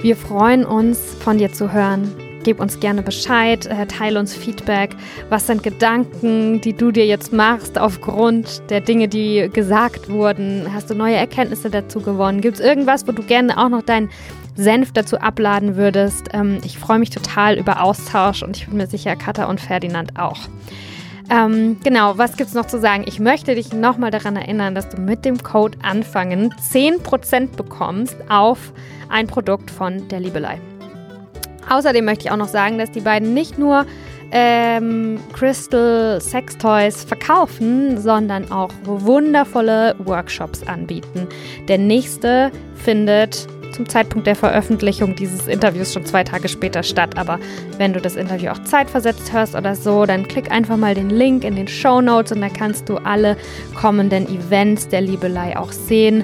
Wir freuen uns, von dir zu hören. Gib uns gerne Bescheid, äh, teile uns Feedback. Was sind Gedanken, die du dir jetzt machst aufgrund der Dinge, die gesagt wurden? Hast du neue Erkenntnisse dazu gewonnen? Gibt es irgendwas, wo du gerne auch noch deinen Senf dazu abladen würdest? Ähm, ich freue mich total über Austausch und ich bin mir sicher, Katha und Ferdinand auch. Ähm, genau, was gibt es noch zu sagen? Ich möchte dich nochmal daran erinnern, dass du mit dem Code anfangen 10% bekommst auf ein Produkt von der Liebelei. Außerdem möchte ich auch noch sagen, dass die beiden nicht nur ähm, Crystal Sex Toys verkaufen, sondern auch wundervolle Workshops anbieten. Der nächste findet zum Zeitpunkt der Veröffentlichung dieses Interviews schon zwei Tage später statt. Aber wenn du das Interview auch zeitversetzt hörst oder so, dann klick einfach mal den Link in den Show Notes und da kannst du alle kommenden Events der Liebelei auch sehen.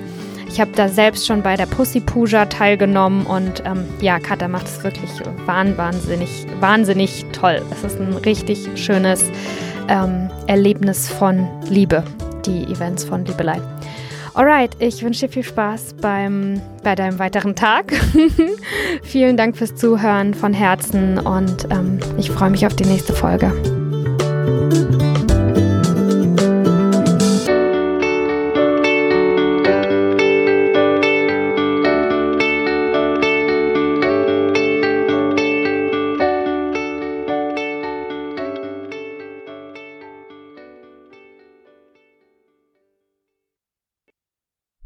Ich habe da selbst schon bei der Pussy Puja teilgenommen und ähm, ja, Katha macht es wirklich wahnsinnig, wahnsinnig toll. Es ist ein richtig schönes ähm, Erlebnis von Liebe, die Events von Liebelei. Alright, ich wünsche dir viel Spaß beim, bei deinem weiteren Tag. Vielen Dank fürs Zuhören von Herzen und ähm, ich freue mich auf die nächste Folge.